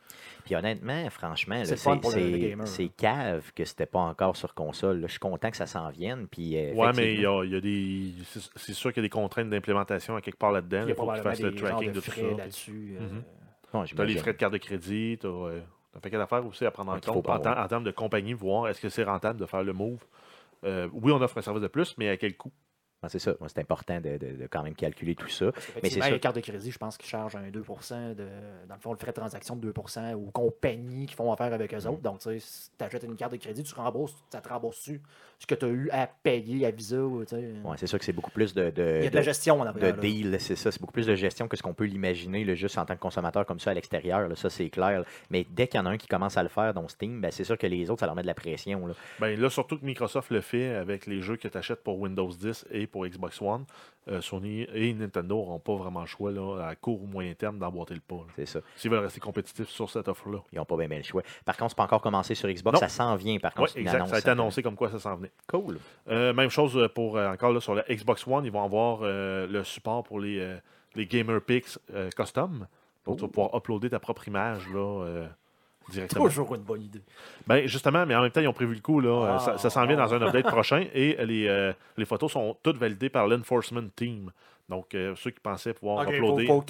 Puis honnêtement, franchement, C'est cave que c'était pas encore sur console. là. Je suis content que ça s'en vienne. Puis, euh, Ouais, mais il y a, il y a des. c'est- sûr qu'il y a des contraintes d'implémentation à quelque part là-dedans. Il faut que tu probablement fasses le tracking de de tout frais ça. là-dessus. euh. Bon, as les frais de carte de crédit, tu as, un paquet d'affaires aussi à prendre en compte pas en, termes de compagnie, voir est-ce que c'est rentable de faire le move. Euh, oui, on offre un service de plus, mais à quel coût? Ah, c'est ça. C'est important de, de- de quand même calculer tout ça. Mais c'est les cartes de crédit, je pense qu'ils chargent un 2 de, dans le fond, le frais de transaction de 2 aux compagnies qui font affaire avec eux Mm. autres. Donc, tu sais, si tu achètes une carte de crédit, tu rembourses, ça te rembourse-tu ce que tu as eu à payer à Visa. ou, tu sais. Ouais, c'est sûr que c'est beaucoup plus de, de, Il y a de la gestion en de deal, c'est ça. C'est beaucoup plus de gestion que ce qu'on peut l'imaginer juste en tant que consommateur comme ça à l'extérieur. là. Ça, c'est clair. là. Mais dès qu'il y en a un qui commence à le faire, dont Steam, ben, c'est sûr que les autres, ça leur met de la pression. Là. Ben là, surtout que Microsoft le fait avec les jeux que tu achètes pour Windows 10 et pour Xbox One. euh, Sony et Nintendo n'auront pas vraiment le choix là, à court ou moyen terme d'emboîter le pas. C'est ça. S'ils veulent rester compétitifs sur cette offre-là. Ils n'ont pas bien, bien le choix. Par contre, c'est pas encore commencé sur Xbox. Non. Ça s'en vient, par contre. exact. annonce, Ça a été annoncé comme quoi ça s'en venait. Cool. Euh, même chose euh, pour encore là, sur la Xbox One, ils vont avoir euh, le support pour les, les Gamer Picks custom. Donc, tu vas pouvoir uploader ta propre image là, directement. Toujours une bonne idée. Ben, justement, mais en même temps, ils ont prévu le coup. Là, Ah, Euh, ça ça s'en vient dans un ah. update prochain et les, euh, les photos sont toutes validées par l'Enforcement Team. Donc, euh, ceux qui pensaient pouvoir Ok, faut, uploader. faut que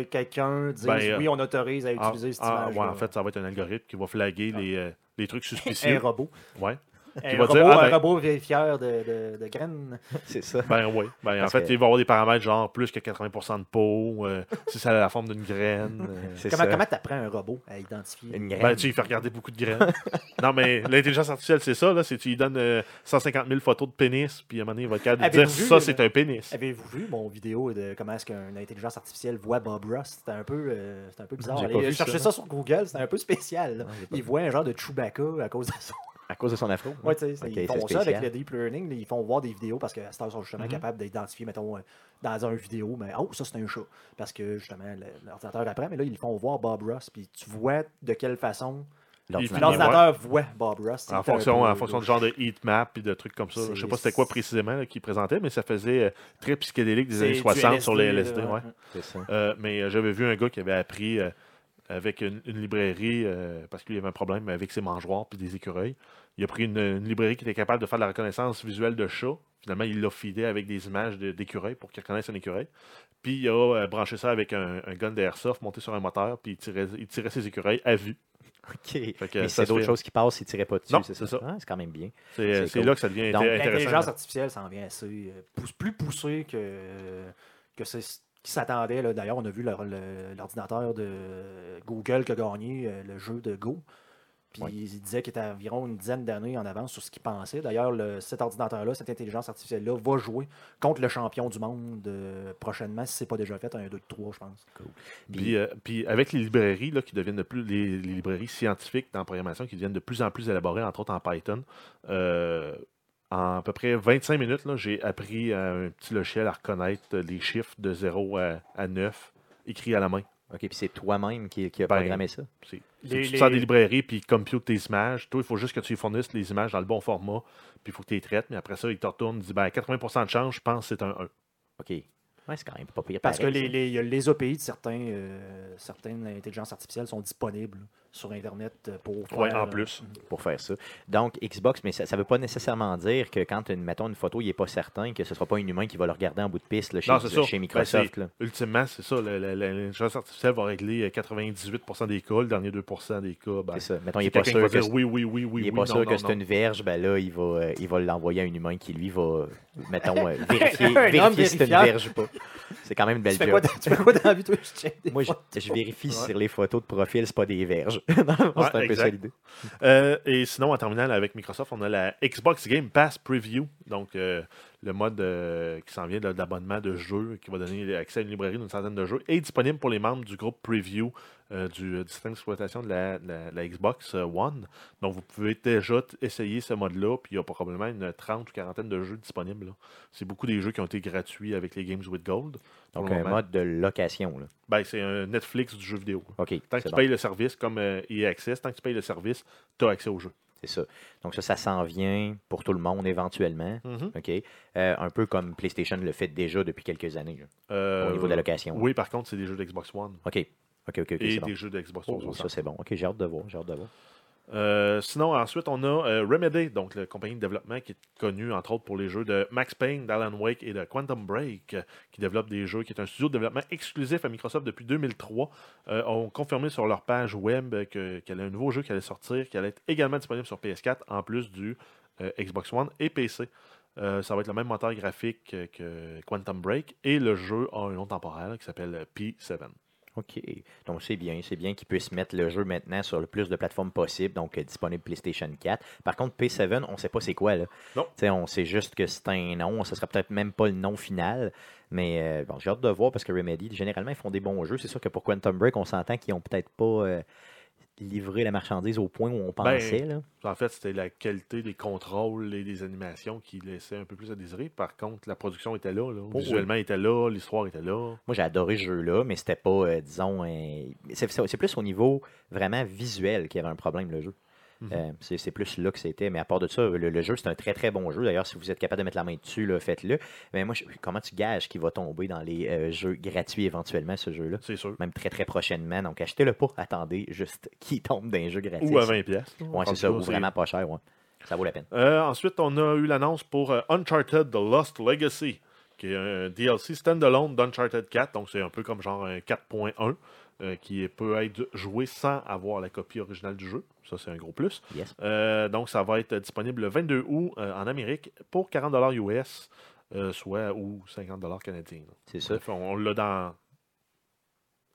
et quelqu'un dise Ben, euh, oui, on autorise à Ah, utiliser cette ah, image. ouais, en fait, ça va être un algorithme qui va flaguer Ah. les, les trucs un suspicieux. robot. ouais. Un, va robot, dire, ah, un ben- robot vérifieur de, de, de graines. C'est ça. Ben oui. Ben, en fait, que- il va y avoir des paramètres genre plus que 80% de peau, euh, si ça a la forme d'une graine. euh. Comment comment tu apprends un robot à identifier Une graine. Ben, tu il fait regarder beaucoup de graines. non, mais l'intelligence artificielle, c'est ça. Là, c'est tu lui donnes euh, 150 000 photos de pénis, puis à un moment donné, il va être capable de dire vu, ça, euh, c'est un pénis. Avez-vous vu mon vidéo de comment est-ce qu'une intelligence artificielle voit Bob Ross? C'était un peu, euh, c'était un peu bizarre. Allez chercher ça. ça. sur Google, c'était un peu spécial. vu. voient un genre de Chewbacca à cause de ça. À cause de son afro. Ouais, tu sais, ils c'est font ça avec le deep learning. là, Ils font voir des vidéos parce cette heure, ils sont justement Mhm. capables d'identifier, mettons, euh, dans un vidéo, mais oh, ça c'est un chat. Parce que justement, l'ordinateur apprend, mais là, ils font voir Bob Ross. Puis tu vois de quelle façon L'ordinateur. Voit Bob Ross. En fonction, peu en fonction du genre de heat map et de trucs comme ça. Je sais pas c'était quoi précisément qu'il présentait, mais ça faisait euh, très psychédélique des années du 60 sur les LSD, là, ouais. Ça. Euh, mais euh, j'avais vu un gars qui avait appris euh, avec une, une librairie, euh, parce qu'il y avait un problème avec ses mangeoires puis des écureuils. Il a pris une, une librairie qui était capable de faire de la reconnaissance visuelle de chat. Finalement, il l'a feedé avec des images de- d'écureuils pour qu'il reconnaisse un écureuil. Puis il a euh, branché ça avec un, un gun d'airsoft monté sur un moteur, puis il tirait, il tirait ses écureuils à vue. OK. Fait que Mais c'est d'autres choses qui passent, il tirait pas dessus. Non, c'est ça? ça. Ah, c'est quand même bien. C'est cool. là que ça devient Donc, inté- L'intelligence intéressant. artificielle s'en vient assez euh, plus poussée que, que c'est ce qui s'attendait. D'ailleurs, on a vu l'ordinateur de Google qui a gagné euh, le jeu de Go. Puis Ouais. il disait qu'il était environ une dizaine d'années en avance sur ce qu'il pensait. D'ailleurs, le- cet ordinateur-là, cette intelligence artificielle-là, va jouer contre le champion du monde euh, prochainement, si ce n'est pas déjà fait, un 2-3, je pense. Puis, euh, puis avec les librairies là, qui deviennent de plus les, les librairies scientifiques dans la programmation qui deviennent de plus en plus élaborées, entre autres en Python, euh, en à peu près 25 minutes, j'ai appris un petit logiciel à reconnaître les chiffres de 0 à, à 9 écrits à la main. OK, puis c'est toi-même qui, qui a Ben, programmé ça? Les- tu les- sors des librairies, puis compute tes images. Toi, il faut juste que tu lui fournisses les images dans le bon format, puis il faut que tu les traites. Mais après ça, il te retourne, il dit ben, 80% de chance, je pense que c'est un 1. OK. Ouais, c'est quand même pas pire. Parce pareil, que les, les, les API de certains, euh, certaines intelligences artificielles sont disponibles sur Internet euh, pour Ouais, faire, en euh, plus. pour faire ça. Donc, Xbox, mais ça ne veut pas nécessairement dire que quand, une, mettons, une photo, il n'est pas certain que ce ne sera pas un humain qui va le regarder en bout de piste là, chez, Non, c'est ça. chez Ben, Microsoft. c'est- là. Ultimement, c'est ça. L'intelligence artificielle va régler euh, 98% des cas. Le dernier 2% des cas, ben, c'est ça. Mettons, il c'est n'est pas sûr va que dire oui, oui, oui, oui, oui, que c'est une verge, ben là, il va, euh, il va l'envoyer à un humain qui, lui, va, mettons, euh, vérifier, vérifier si c'est une verge ou pas. C'est quand même une belle Tu fais, job. quoi tu fais quoi dans la vie, toi? Je check des Moi, je vérifie Ouais. sur les photos de profil, c'est pas des verges. Exact. ça l'idée. Euh, et sinon, en terminant avec Microsoft, on a la Xbox Game Pass Preview. Donc, euh, le mode euh, qui s'en vient de- d'abonnement de jeux, qui va donner accès à une librairie d'une centaine de jeux, est disponible pour les membres du groupe Preview euh, du, du système d'exploitation de la, la- la Xbox euh, One. Donc, vous pouvez déjà essayer ce mode-là, puis il y a probablement une trente ou quarantaine de jeux disponibles. C'est beaucoup des jeux qui ont été gratuits avec les Games with Gold. Donc, un mode de location. Là. Ben, c'est un Netflix du jeu vidéo. Tant que tu bon. payes le service comme euh, EA Access, tant que tu payes le service, tu as accès au jeu. C'est ça. Donc, ça, ça s'en vient pour tout le monde éventuellement. Mhm. Euh, un peu comme PlayStation le fait déjà depuis quelques années, là, Euh, au niveau de la location. Oui, par contre, c'est des jeux d'Xbox One OK. OK, OK, OK. et bon. des jeux d'Xbox Oh, 360. ça, c'est bon. OK, j'ai hâte de voir. J'ai hâte de voir. Euh, sinon, ensuite, on a euh, Remedy, donc la compagnie de développement qui est connue, entre autres, pour les jeux de Max Payne, d'Alan Wake et de Quantum Break, euh, qui développe des jeux, qui est un studio de développement exclusif à Microsoft depuis 2003, euh, ont confirmé sur leur page web qu'il y avait un nouveau jeu qui allait sortir, qui allait être également disponible sur PS4, en plus du Xbox One et PC. Ça va être le même moteur graphique que, que Quantum Break, et le jeu a un nom temporel qui s'appelle P7. OK. Donc, c'est bien. C'est bien qu'ils puissent mettre le jeu maintenant sur le plus de plateformes possible, donc euh, disponible PlayStation 4. Par contre, P7, on ne sait pas c'est quoi. Là. Non. Tu sais, on sait juste que c'est un nom. Ce sera peut-être même pas le nom final. Mais euh, bon, j'ai hâte de voir parce que Remedy, généralement, ils font des bons jeux. C'est sûr que pour Quantum Break, on s'entend qu'ils n'ont peut-être pas euh, livré la marchandise au point où on Ben, pensait. là. En fait, c'était la qualité des contrôles et des animations qui laissait un peu plus à désirer. Par contre, la production était là. là. Oh, Visuellement, était là. L'histoire était là. Moi, j'ai adoré ce jeu-là, mais c'était pas, euh, disons, c'est plus au niveau vraiment visuel qu'il y avait un problème, le jeu. Mhm. Euh, c'est plus là que c'était. Mais à part de ça, le, le jeu, c'est un très très bon jeu. D'ailleurs, si vous êtes capable de mettre la main dessus, faites-le. Mais moi, je- comment tu gages qu'il va tomber dans les euh, jeux gratuits éventuellement, ce jeu-là? C'est sûr. Même très très prochainement. Donc, achetez-le pas. Attendez juste qu'il tombe dans un jeu gratuit. Ou à 20$. pièces. Ouais, c'est ça. Ou vraiment pas cher. Ouais. Ça vaut la peine. Euh, ensuite, on a eu l'annonce pour Uncharted The Lost Legacy, qui est un DLC standalone d'Uncharted 4. Donc, c'est un peu comme genre un 4.1 euh, qui peut être joué sans avoir la copie originale du jeu. Ça, c'est un gros plus. Yes. Euh, donc, ça va être disponible le 22 août euh, en Amérique pour 40$ US, soit ou 50$ canadiens. C'est ça. On l'a dans.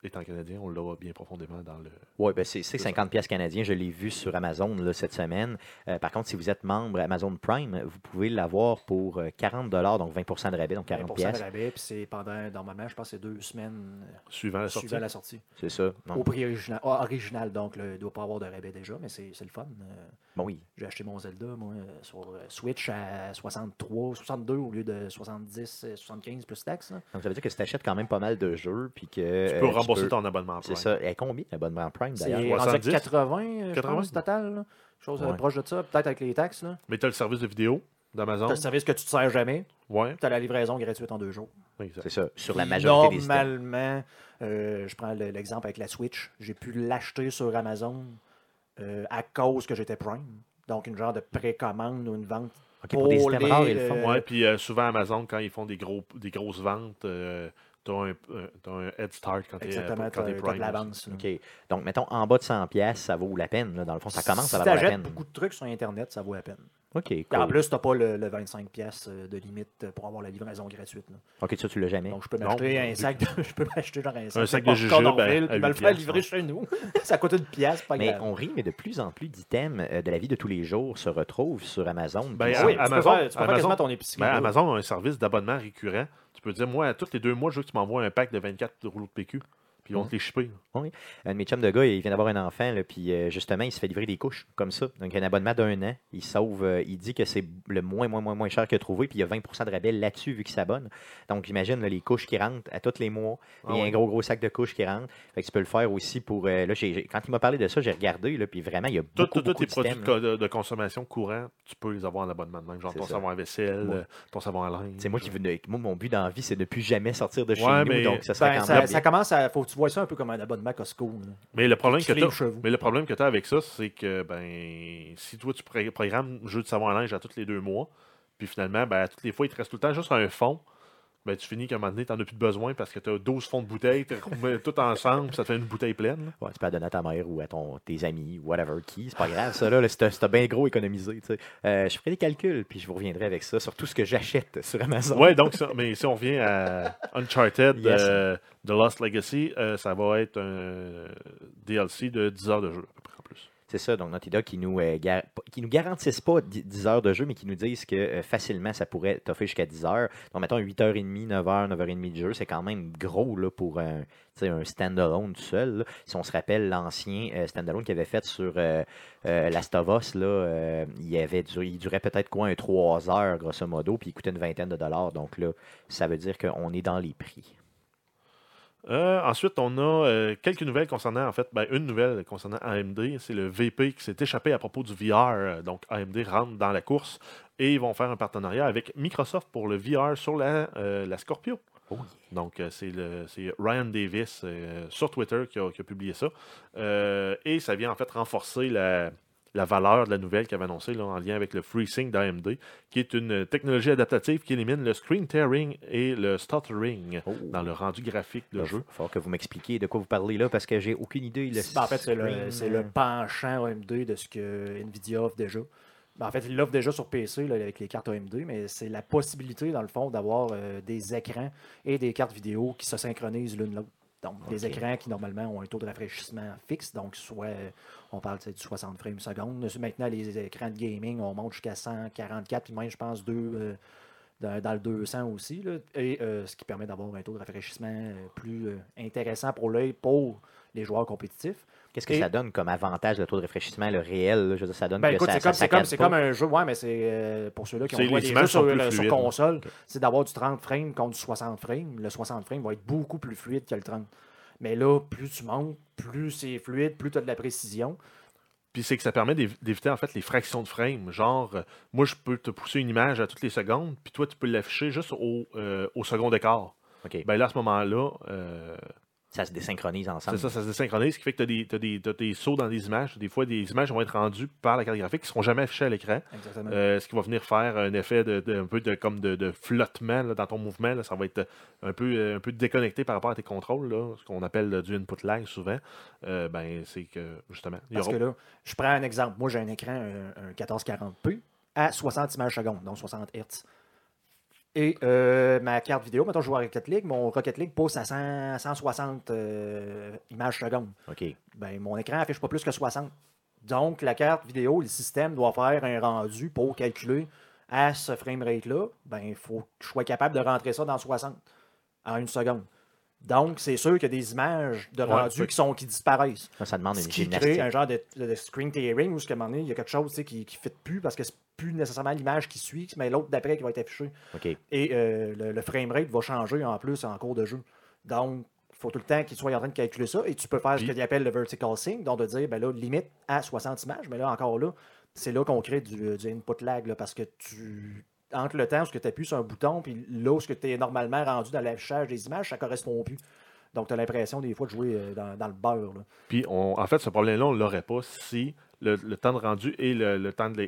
Étant canadien, on l'a bien profondément dans le. Oui, ben c'est c'est C'est ça. 50 pièces canadiens. Je l'ai vu sur Amazon là, cette semaine. Euh, par contre, si vous êtes membre Amazon Prime, vous pouvez l'avoir pour euh, 40 donc 20% de rabais, donc 40 20% pièces. de rabais, puis c'est pendant, normalement, je pense que c'est deux semaines euh, Suivant la sortie. suivant la sortie. C'est ça. Au prix original, ah, original donc il ne doit pas avoir de rabais déjà, mais c'est c'est le fun. Euh, bon, oui. J'ai acheté mon Zelda, moi, euh, sur euh, Switch à 63, 62 au lieu de 70, euh, 75 plus taxes. là. Donc, ça veut dire que si tu achètes quand même pas mal de jeux, puis que. Tu euh, rembourser peux- ton abonnement. C'est Prime. ça. Et combien l'abonnement Prime C'est d'ailleurs? 70? 80, euh, je 80? pense, total. là. Chose euh, Ouais. proche de ça, peut-être avec les taxes. Là. Mais tu as le service de vidéo d'Amazon. Tu as le service que tu te sers jamais. Ouais. Tu as la livraison gratuite en deux jours. C'est ça. Sur la majorité des. Normalement, euh, je prends le- l'exemple avec la Switch. J'ai pu l'acheter sur Amazon euh, à cause que j'étais Prime. Donc, une genre de précommande ou une vente. Pour des pour systèmes les, rares, ils le font. euh, Ouais, puis euh, souvent Amazon, quand ils font des, gros, des grosses ventes, euh, tu as, un euh, t'as un head start quand tu es Exactement, quand as, de Prime. l'avance. là. OK. Donc, mettons, en bas de 100 pièces, ça vaut la peine. là. Dans le fond, ça commence si à valoir la peine. beaucoup de trucs sur Internet, ça vaut la peine. OK, Et En cool. plus, tu n'as pas le, le 25$ piastres, euh, de limite pour avoir la livraison gratuite. là. OK, ça, tu l'as jamais. Donc, je peux Non. m'acheter un sac de, je peux m'acheter genre un sac, Un sac de jujube à- Orville, à puis me le 8 faire livrer ouais. chez nous. ça coûte une pièce, pas Mais grave. on rit, mais de plus en plus d'items euh, de la vie de tous les jours se retrouvent sur Amazon. Ben, oui, tu peux Amazon- faire, tu peux faire Amazon- quasiment ton épicerie. Ben. Amazon a un service d'abonnement récurrent. Tu peux dire, moi, tous les deux mois, je veux que tu m'envoies un pack de 24 rouleaux de PQ. Puis ils vont Mhm. te les shipper. Un de mes chums de gars, il vient d'avoir un enfant, là, puis euh, justement, il se fait livrer des couches comme ça. Donc, un abonnement d'un an. Il sauve, euh, il dit que c'est le moins, moins, moins, moins cher qu'il a trouvé, puis il y a 20% de rabais là-dessus vu qu'il s'abonne. Donc, j'imagine là, les couches qui rentrent à tous les mois. Ah il y a un gros, gros sac de couches qui rentre. Fait que tu peux le faire aussi pour. euh, là, quand il m'a parlé de ça, j'ai regardé, là, puis vraiment, il y a Tous beaucoup, tous tes produits de, consommation courant, tu peux les avoir en abonnement. de même. Genre ton ça. savon à vaisselle, ton savon à linge. C'est moi qui veux. Moi, mon but dans la vie, c'est de ne plus jamais sortir de chez Ouais, nous. mais- Donc, ça Ben, quand ça, commence à. Faut que tu vois ça un peu comme un abonnement Costco. là. Mais le problème que tu chez vous. mais le problème que tu as avec ça, c'est que ben si toi tu programmes jeu de savon à linge à tous les deux mois, puis finalement, ben, à toutes les fois, il te reste tout le temps juste un fond. Ben, tu finis qu'à un moment donné, tu n'en as plus de besoin parce que tu as 12 fonds de bouteilles, tu mets tout ensemble, ça te fait une bouteille pleine. Ouais, tu peux la donner à ta mère ou à ton, tes amis, whatever qui. C'est pas grave, ça, là. c'est bien gros économisé. Euh, je ferai des calculs, puis je vous reviendrai avec ça sur tout ce que j'achète sur Amazon. Ouais, donc, ça- mais si on revient à Uncharted Yes. euh, The Lost Legacy, euh, ça va être un DLC de 10 heures de jeu, à peu près en plus. C'est ça, donc Naughty Dog qui nous, euh, qui nous garantissent pas 10 10 heures de jeu, mais qui nous disent que euh, facilement ça pourrait t'offrir jusqu'à 10 heures. Donc, mettons 8h30, 9h, 9h30 de jeu, c'est quand même gros là, pour un, un standalone tout seul. Si on se rappelle l'ancien euh, standalone qu'il avait fait sur euh, Last il, avait il durait peut-être quoi, un 3 heures grosso modo, puis il coûtait une vingtaine de dollars. Donc là, ça veut dire qu'on est dans les prix. Euh, ensuite, on a euh, quelques nouvelles concernant, en fait, ben, une nouvelle concernant AMD. C'est le VP qui s'est échappé à propos du VR. Euh, Donc, AMD rentre dans la course et ils vont faire un partenariat avec Microsoft pour le VR sur la, euh, la Scorpio. Oh. Donc, c'est Ryan Davis sur Twitter qui a, qui a publié ça. Et ça vient en fait renforcer la, la valeur de la nouvelle qu'il avait annoncée là, en lien avec le FreeSync d'AMD, qui est une technologie adaptative qui élimine le screen tearing et le stuttering Oh. dans le rendu graphique de Il jeu. va falloir que vous m'expliquiez de quoi vous parlez là, parce que j'ai aucune idée. Le Ben, en fait, c'est le, euh, le penchant AMD de ce que Nvidia offre déjà. Ben, en fait, il l'offre déjà sur PC là, avec les cartes AMD, mais c'est la possibilité, dans le fond, d'avoir euh, des écrans et des cartes vidéo qui se synchronisent l'une l'autre. Donc, des écrans qui, normalement, ont un taux de rafraîchissement fixe. Donc, soit, euh, on parle du 60 frames seconde. Maintenant, les écrans de gaming, on monte jusqu'à 144, puis même, je pense, deux, euh, dans, dans le 200 aussi. là. et euh, ce qui permet d'avoir un taux de rafraîchissement plus euh, intéressant pour l'œil pour les joueurs compétitifs. Qu'est-ce que Et- ça donne comme avantage le taux de rafraîchissement, le réel? là? Je veux dire, ça donne Ben que écoute, ça, c'est comme, c'est comme, saccade c'est pas. comme un jeu, ouais, mais c'est euh, pour ceux-là qui ont joué des images jeux sur, euh, sur fluides. console, c'est d'avoir du 30 frames contre du 60 frames. Le 60 frames va être beaucoup plus fluide que le 30. Mais là, plus tu montes, plus c'est fluide, plus tu as de la précision. Puis c'est que ça permet d'év- d'éviter en fait les fractions de frame. Genre, euh, moi je peux te pousser une image à toutes les secondes, puis toi tu peux l'afficher juste au, euh, au second écart. OK. Ben là, à ce moment-là, euh, Ça se désynchronise c'est ensemble. ça, ça se désynchronise, ce qui fait que tu as, des, t'as des, t'as des sauts dans les images. Des fois, des images vont être rendues par la carte graphique qui ne seront jamais affichées à l'écran. Exactement. Euh, ce qui va venir faire un effet de, de- un peu de, comme de, de flottement là, dans ton mouvement. là. Ça va être un peu, euh, un peu déconnecté par rapport à tes contrôles, là, ce qu'on appelle euh, du input lag souvent. Euh, ben, c'est que justement, il Parce aura- que là, je prends un exemple. Moi, j'ai un écran, un, un 1440p à 60 images secondes, donc 60 Hz. Et euh, ma carte vidéo, maintenant je joue à Rocket League, mon Rocket League pousse à 100 160 euh, images secondes. OK. ben, mon écran affiche pas plus que 60. Donc, la carte vidéo, le système doit faire un rendu pour calculer à ce framerate-là. Ben, il faut que je sois capable de rentrer ça dans 60 en une seconde. Donc, c'est sûr qu'il y a des images de Ouais, rendu qui, sont, qui disparaissent. Ça, ça demande Ce une qui gymnastique. crée un genre de, de screen tearing où, à un moment donné, il y a quelque chose tu sais, qui ne fit plus parce que c'est plus nécessairement l'image qui suit, mais l'autre d'après qui va être affichée. Et euh, le, le framerate va changer en plus en cours de jeu. Donc, il faut tout le temps qu'il soit en train de calculer ça. Et tu peux faire ce Puis- qu'il appelle le vertical sync, donc de dire, ben là, limite à 60 images. Mais là, encore là, c'est là qu'on crée du, du input lag, là, parce que tu. Entre le temps où tu appuies sur un bouton, puis là où tu es normalement rendu dans l'affichage des images, ça correspond plus. Donc, tu as l'impression des fois de jouer euh, dans, le beurre. Puis, on- en fait, ce problème-là, on ne l'aurait pas si le, temps de rendu et le, temps de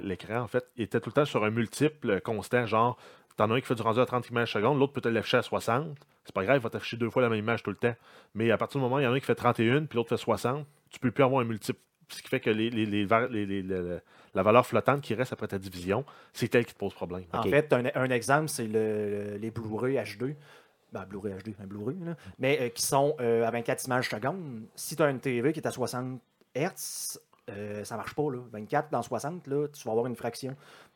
l'écran, en fait, étaient tout le temps sur un multiple constant. Genre, t'en as un qui fait du rendu à 30 images secondes, l'autre peut te l'afficher à 60. C'est pas grave, il va t'afficher deux fois la même image tout le temps. Mais à partir du moment où il y en a un qui fait 31 puis l'autre fait 60, tu peux plus avoir un multiple ce qui fait que les, les- la valeur flottante qui reste après ta division, c'est elle qui te pose problème. En fait, un, un exemple, c'est le- les Blu-ray HD. Ben, Blu-ray HD, un Blu-ray, là. mais euh, qui sont euh, à 24 images secondes. Si tu as une TV qui est à 60 Hz, euh, ça marche pas. Là. 24 dans 60, là, tu vas avoir une fraction.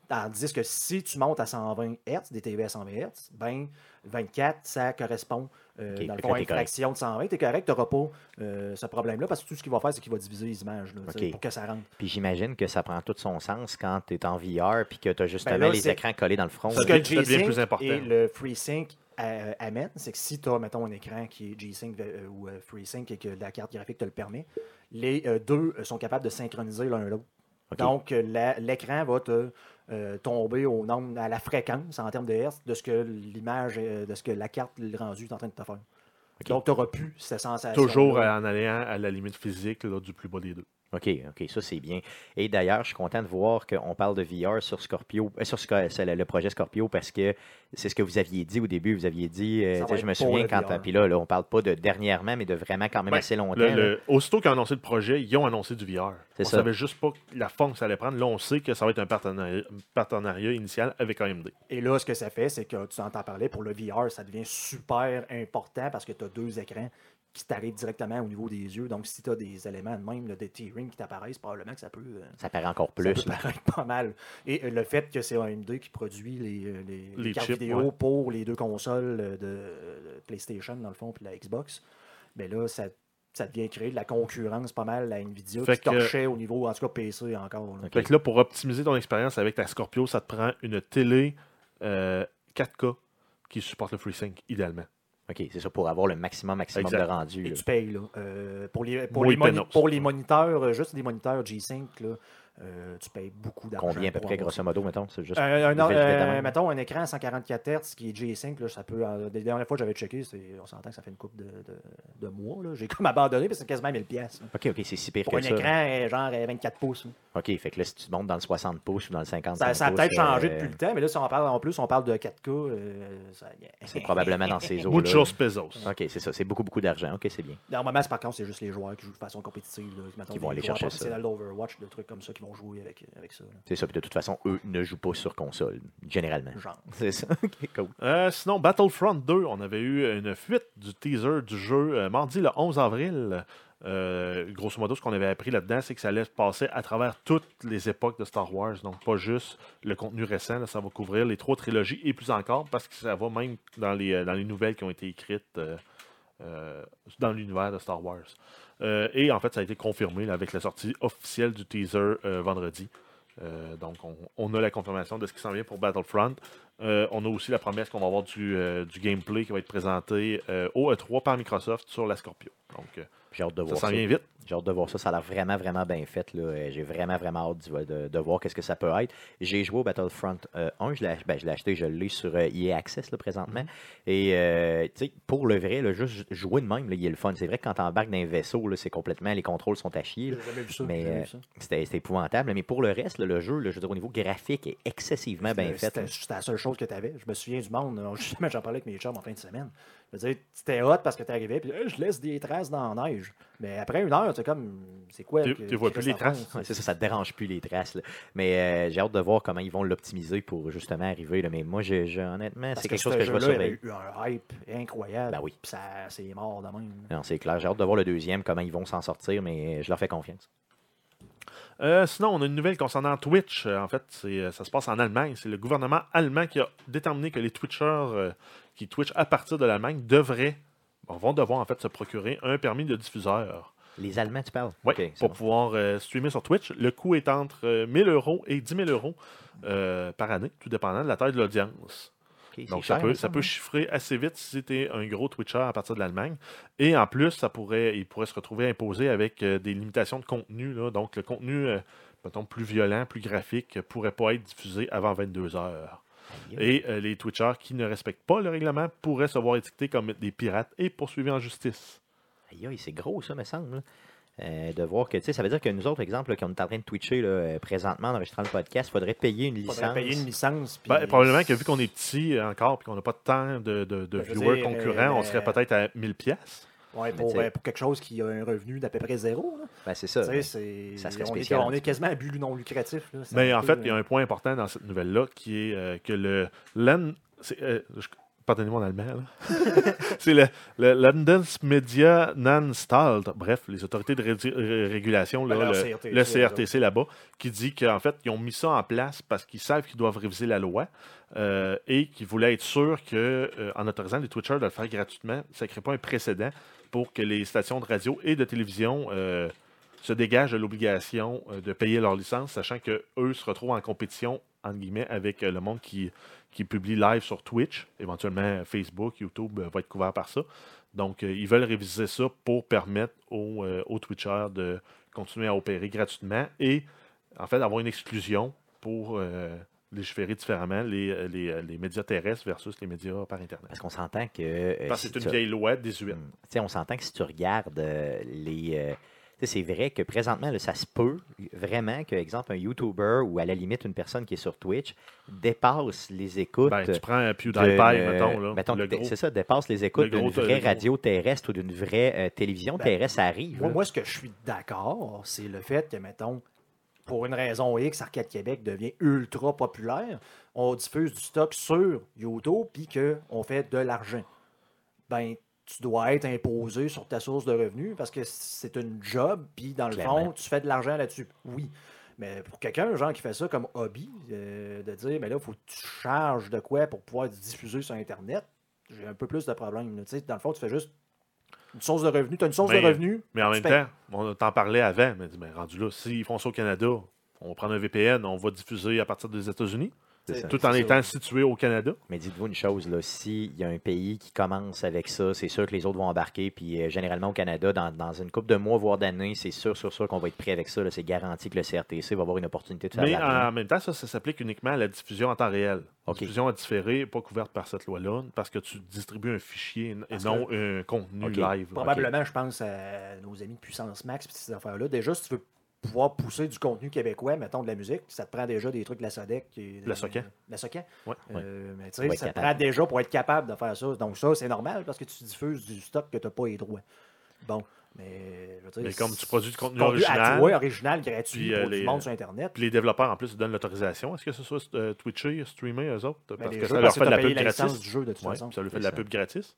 Tandis que si tu montes à 120 Hz, des TV à 120 Hz, ben 24, ça correspond euh, dans le fond à une t'es fraction de 120. Tu es correct, tu n'auras pas euh, ce problème-là parce que tout ce qu'il va faire, c'est qu'il va diviser les images là, pour que ça rentre. Puis j'imagine que ça prend tout son sens quand tu es en VR puis que tu as justement Ben là, les écrans collés dans le front. Ça Ce que le G-Sync plus important. et le FreeSync euh, amène, c'est que si tu as, mettons, un écran qui est G-Sync euh, ou euh, FreeSync et que la carte graphique te le permet, les euh, deux sont capables de synchroniser l'un l'autre. Donc, la- l'écran va te euh, tomber au nombre, à la fréquence en termes de hertz de ce que l'image, euh, de ce que la carte le rendu est en train de te faire. Donc, tu n'auras plus cette sensation. Toujours en allant à la limite physique là, du plus bas des deux. OK, OK, ça c'est bien. Et d'ailleurs, je suis content de voir qu'on parle de VR sur Scorpio, euh, sur c'est le, le projet Scorpio parce que c'est ce que vous aviez dit au début. Vous aviez dit, euh, je me souviens quand. Puis là, là, on parle pas de dernièrement, mais de vraiment quand même Ben, assez longtemps. Le- là. le- aussitôt qu'ils ont annoncé le projet, ils ont annoncé du VR. C'est on ça. savait juste pas la forme que ça allait prendre. Là, on sait que ça va être un partenariat, un partenariat initial avec AMD. Et là, ce que ça fait, c'est que tu entends parler pour le VR, ça devient super important parce que tu as deux écrans qui t'arrivent directement au niveau des yeux. Donc, si tu as des éléments de même, là, des T-rings qui t'apparaissent, probablement que ça peut, euh, Ça paraît encore ça plus. peut là. paraître pas mal. Et euh, le fait que c'est AMD qui produit les, euh, les, les Les cartes chips, vidéo ouais. pour les deux consoles euh, de, de PlayStation, dans le fond, puis la Xbox, mais là, ça, ça devient créer de la concurrence pas mal à Nvidia Fait qui que- torchait au niveau, en tout cas, PC encore. là. Fait que là, pour optimiser ton expérience avec ta Scorpio, ça te prend une télé euh, 4K qui supporte le FreeSync, idéalement. OK, c'est ça, pour avoir le maximum, maximum Exact. de rendu. Et là. tu payes, là. Euh, pour, les, pour, les pour les moniteurs, euh, juste des moniteurs G-Sync, là, euh, tu payes beaucoup d'argent. Combien à peu près, grosso modo, mettons? C'est juste. Un- euh, même. mettons un écran à 144 Hz qui est G5, là, ça peut. euh, des dernières fois que j'avais checké, c'est- on s'entend que ça fait une coupe de, de, de mois. là. J'ai comme abandonné parce que c'est quasiment 1000 pièces. OK, OK, c'est si pire Pour que un ça. écran euh, genre euh, 24 pouces. là. OK, fait que là, si tu montes dans le 60 pouces ou dans le 50 Ça, ça a peut-être changé euh, depuis le temps, mais là, si on parle en plus, on parle de 4K. euh, ça- C'est probablement dans ces eaux-là. Muchos pesos. OK, c'est ça. C'est beaucoup, beaucoup d'argent. OK, c'est bien. Normalement, c'est- par contre, c'est juste les joueurs qui jouent de façon compétitive. Là, mettons, Qui vont aller chercher ça. d'Overwatch, de trucs comme ça, qui vont jouer avec, avec ça. là. C'est ça. Puis de toute façon, eux ne jouent pas sur console, généralement. Genre. C'est ça. OK, cool. Euh, sinon, Battlefront 2, on avait eu une fuite du teaser du jeu euh, mardi le 11 avril. Euh, grosso modo, ce qu'on avait appris là-dedans, c'est que ça allait se passer à travers toutes les époques de Star Wars. Donc, pas juste le contenu récent. là, ça va couvrir les trois trilogies et plus encore, parce que ça va même dans les, euh, dans les nouvelles qui ont été écrites euh, euh, dans l'univers de Star Wars. Euh, et en fait, ça a été confirmé avec la sortie officielle du teaser euh, vendredi. Donc, on, a la confirmation de ce qui s'en vient pour Battlefront. On a aussi la promesse qu'on va avoir du, du gameplay qui va être présenté au E3 par Microsoft sur la Scorpio. Donc, J'ai hâte de ça voir s'en ça. vient vite. J'ai hâte de voir ça. Ça a l'air vraiment, vraiment bien fait. là. Euh, J'ai vraiment, vraiment hâte de, de- de voir qu'est-ce que ça peut être. J'ai joué au Battlefront euh, 1. Je l'ai ben, je l'ai acheté, je l'ai sur euh, EA Access là, présentement. Mm-hmm. Et euh, tu sais, pour le vrai, là, juste jouer de même, là, il y a le fun. C'est vrai que quand tu embarques dans un vaisseau, là, c'est complètement. Les contrôles sont à chier. là. J'ai jamais vu ça. Mais euh, ça. c'était c'était épouvantable. Mais pour le reste, là, le jeu, là, je veux dire, au niveau graphique, est excessivement bien fait. C'était la seule chose que tu avais. Je me souviens du monde. j'en parlais avec mes chums en fin de semaine. C'était hot parce que tu arrivais, puis je laisse des traces dans la neige. Mais après une heure, tu comme, c'est quoi Tu- que- tu vois plus les traces. Ouais, c'est ça, ça te dérange plus les traces. là. Mais euh, j'ai hâte de voir comment ils vont l'optimiser pour justement arriver. là. Mais moi, honnêtement, c'est que quelque chose que je vais jeu-là, il y surveiller. eu un hype incroyable. Ben oui. Puis ça, c'est mort de même. Non, c'est clair. J'ai hâte de voir le deuxième, comment ils vont s'en sortir, mais je leur fais confiance. Euh, sinon, on a une nouvelle concernant Twitch. Euh, en fait, c'est, euh, ça se passe en Allemagne. C'est le gouvernement allemand qui a déterminé que les Twitchers euh, qui Twitch à partir de l'Allemagne devraient, vont devoir en fait se procurer un permis de diffuseur. Les Allemands, tu parles? Oui, pour bon. pouvoir euh, streamer sur Twitch. Le coût est entre euh, 1000 euros et 10 000 euros euh, par année, tout dépendant de la taille de l'audience. Donc, ça cher, peut, hein, ça peut chiffrer assez vite si c'était un gros Twitcher à partir de l'Allemagne. Et en plus, ça pourrait, il pourrait se retrouver imposé avec euh, des limitations de contenu. là. Donc, le contenu, mettons, plus violent, plus graphique, ne pourrait pas être diffusé avant 22 heures. Et euh, les Twitchers qui ne respectent pas le règlement pourraient se voir étiquetés comme des pirates et poursuivis en justice. Aïe, aïe, c'est gros, ça, me semble. là. Euh, de voir que, tu sais, ça veut dire que nous autres, exemple, là, qu'on est en train de twitcher là, euh, présentement en enregistrant le podcast, il faudrait payer une Il licence. faudrait payer une licence. Ben, probablement que vu qu'on est petit encore et qu'on n'a pas tant de, de, de Ben, veux viewers dire, concurrents, euh, on serait peut-être à 1000 pièces. Ouais, pour, euh, pour quelque chose qui a un revenu d'à peu près zéro. Ben, c'est ça. Serait on, est, on quasiment à but non lucratif. là. Mais en peu, fait, il y a euh, un point important dans cette nouvelle-là qui est euh, que le Land. euh, je- Pardonnez-moi en allemand. c'est le, le Landesmedienanstalt, bref, les autorités de ré- ré- régulation, là, Ben, le CRTC, le CRTC là-bas, qui dit qu'en fait, ils ont mis ça en place parce qu'ils savent qu'ils doivent réviser la loi euh, et qu'ils voulaient être sûrs qu'en autorisant les Twitchers de le faire gratuitement, ça ne crée pas un précédent pour que les stations de radio et de télévision euh, se dégagent de l'obligation euh, de payer leur licence, sachant qu'eux se retrouvent en compétition, entre guillemets, avec euh, le monde qui, qui publie live sur Twitch. Éventuellement, Facebook, YouTube euh, va être couvert par ça. Donc, euh, ils veulent réviser ça pour permettre aux, euh, aux Twitchers de continuer à opérer gratuitement et, en fait, avoir une exclusion pour légiférer différemment les, les, les médias terrestres versus les médias par Internet. Parce qu'on s'entend que. euh, Parce que si c'est tu- une vieille loi 18. Hmm. On s'entend que si tu regardes euh, les. euh, c'est vrai que présentement, là, ça se peut vraiment que, exemple, un YouTuber ou à la limite une personne qui est sur Twitch dépasse les écoutes. Ben, tu prends PewDiePie, euh, mettons, là, mettons. C'est ça, dépasse les écoutes le d'une vraie radio terrestre ou d'une vraie euh, télévision Ben, terrestre, ça arrive. Moi, ce que je suis d'accord, c'est le fait que, mettons, pour une raison X, Arcade Québec devient ultra populaire. On diffuse du stock sur YouTube puis qu'on fait de l'argent. Ben, tu dois être imposé sur ta source de revenus parce que c'est une job, puis dans le Clairement. fond, tu fais de l'argent là-dessus. Oui. Mais pour quelqu'un, genre, qui fait ça comme hobby, euh, de dire, mais là, il faut que tu charges de quoi pour pouvoir diffuser sur Internet, j'ai un peu plus de problèmes. Dans le fond, tu fais juste une source de revenus. Tu as une source Mais- de revenus. Mais en même payes. temps, on t'en parlait avant, mais ben, rendu là, s'ils font ça au Canada, on va prendre un VPN, on va diffuser à partir des États-Unis, ça. tout en étant ça. situé au Canada. Mais dites-vous une chose, là, s'il y a un pays qui commence avec ça, c'est sûr que les autres vont embarquer. Puis euh, généralement au Canada, dans, dans une couple de mois, voire d'années, c'est sûr, sûr, sûr qu'on va être prêt avec ça. là. C'est garanti que le CRTC va avoir une opportunité de faire Mais en même temps, ça, ça s'applique uniquement à la diffusion en temps réel. La diffusion à différer n'est pas couverte par cette loi-là parce que tu distribues un fichier et Parce non un contenu live. Probablement, je pense à nos amis de Puissance Max et ces affaires-là. Déjà, si tu veux pouvoir pousser du contenu québécois, mettons de la musique, ça te prend déjà des trucs de la Sodec. et- La Socan. La Socan. Ouais. Euh, mais tu sais, ça te prend déjà pour être capable de faire ça. Donc ça, c'est normal parce que tu diffuses du stock que tu n'as pas les droits. Bon, mais je veux dire, Mais comme tu produis du contenu original, toi, original, gratuit puis, euh, pour les- du monde sur Internet. Puis les développeurs, en plus, donnent l'autorisation. Est-ce que ce soit euh, Twitcher, streamer, eux autres? Ben, Parce que ça leur fait de la pub gratis. du jeu de toute Ouais, façon. ça lui fait de la pub gratis.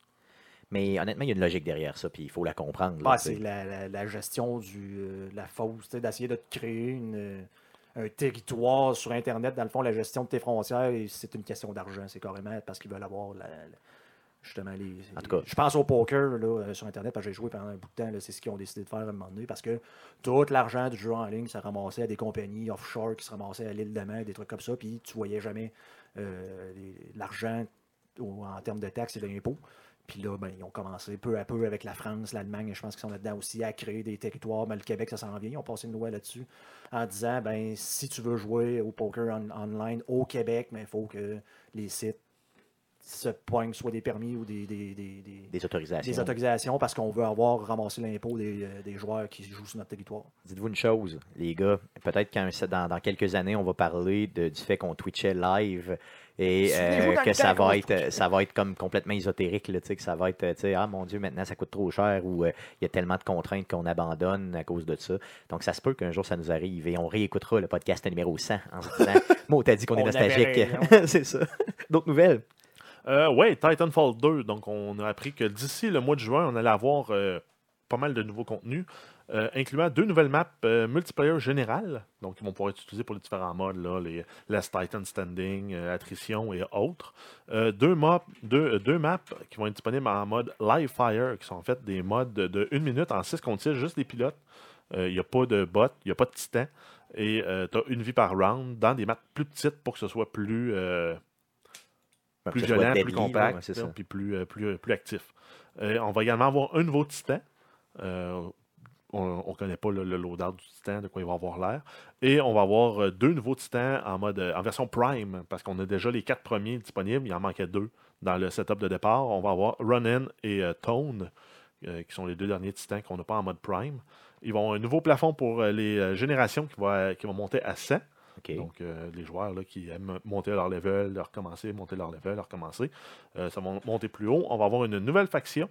Mais honnêtement, il y a une logique derrière ça, puis il faut la comprendre. là, Ah, c'est la, la- la gestion du, euh, de la fausse, d'essayer de te créer une, euh, un territoire sur Internet. Dans le fond, la gestion de tes frontières, c'est une question d'argent. C'est carrément parce qu'ils veulent avoir la- justement les. En tout cas. Je pense au poker là, euh, sur Internet, parce que j'ai joué pendant un bout de temps. C'est ce qu'ils ont décidé de faire à un moment donné. Parce que tout l'argent du jeu en ligne, ça ramassait à des compagnies offshore qui se ramassaient à l'île de Man, des trucs comme ça. Puis tu voyais jamais euh, l'argent en termes de taxes et d'impôts. Puis là, ben, ils ont commencé peu à peu avec la France, l'Allemagne, je pense qu'ils sont là-dedans aussi, à créer des territoires. Mais le Québec, ça s'en vient. Ils ont passé une loi là-dessus en disant ben si tu veux jouer au poker on- online au Québec, il faut que les sites se poignent soit des permis ou des, des, des- des- autorisations. des autorisations parce qu'on veut avoir ramassé l'impôt des, euh, des joueurs qui jouent sur notre territoire. Dites-vous une chose, les gars, peut-être qu'un dans, dans quelques années, on va parler de- du fait qu'on twitchait live et euh, que ça va, être, ça va être comme complètement ésotérique, là, que ça va être, tu sais, ah mon Dieu, maintenant ça coûte trop cher ou euh, il y a tellement de contraintes qu'on abandonne à cause de ça. Donc ça se peut qu'un jour ça nous arrive et on réécoutera le podcast numéro 100 en se disant, moi, t'as dit qu'on est nostalgique. C'est ça. D'autres nouvelles? Euh, ouais, Titanfall 2. Donc, on a appris que d'ici le mois de juin, on allait avoir euh, pas mal de nouveaux contenus, euh, incluant deux nouvelles maps euh, multiplayer générales. Donc, ils vont pouvoir être utilisés pour les différents modes, là, les Last Titan Standing, euh, Attrition et autres. Deux, deux, deux maps qui vont être disponibles en mode Live Fire, qui sont en fait des modes de, de 1 minute en 6 contre 6, juste les pilotes. Il n'y a pas de bot, il n'y a pas de titan. Et tu as une vie par round dans des maps plus petites pour que ce soit plus. plus violent, plus compact, puis plus, plus, plus actif. On va également avoir un nouveau titan. Euh, on ne connaît pas le, le loadout du titan, de quoi il va avoir l'air. Et on va avoir euh, deux nouveaux titans en mode euh, en version Prime, parce qu'on a déjà les quatre premiers disponibles. Il en manquait deux dans le setup de départ. On va avoir Ronin et euh, Tone, euh, qui sont les deux derniers titans qu'on n'a pas en mode Prime. Ils vont avoir un nouveau plafond pour euh, les générations qui va, qui va monter à 100. OK. Donc, les joueurs là, qui aiment monter leur level, leur recommencer, monter leur level, leur recommencer, ça va monter plus haut. On va avoir une nouvelle faction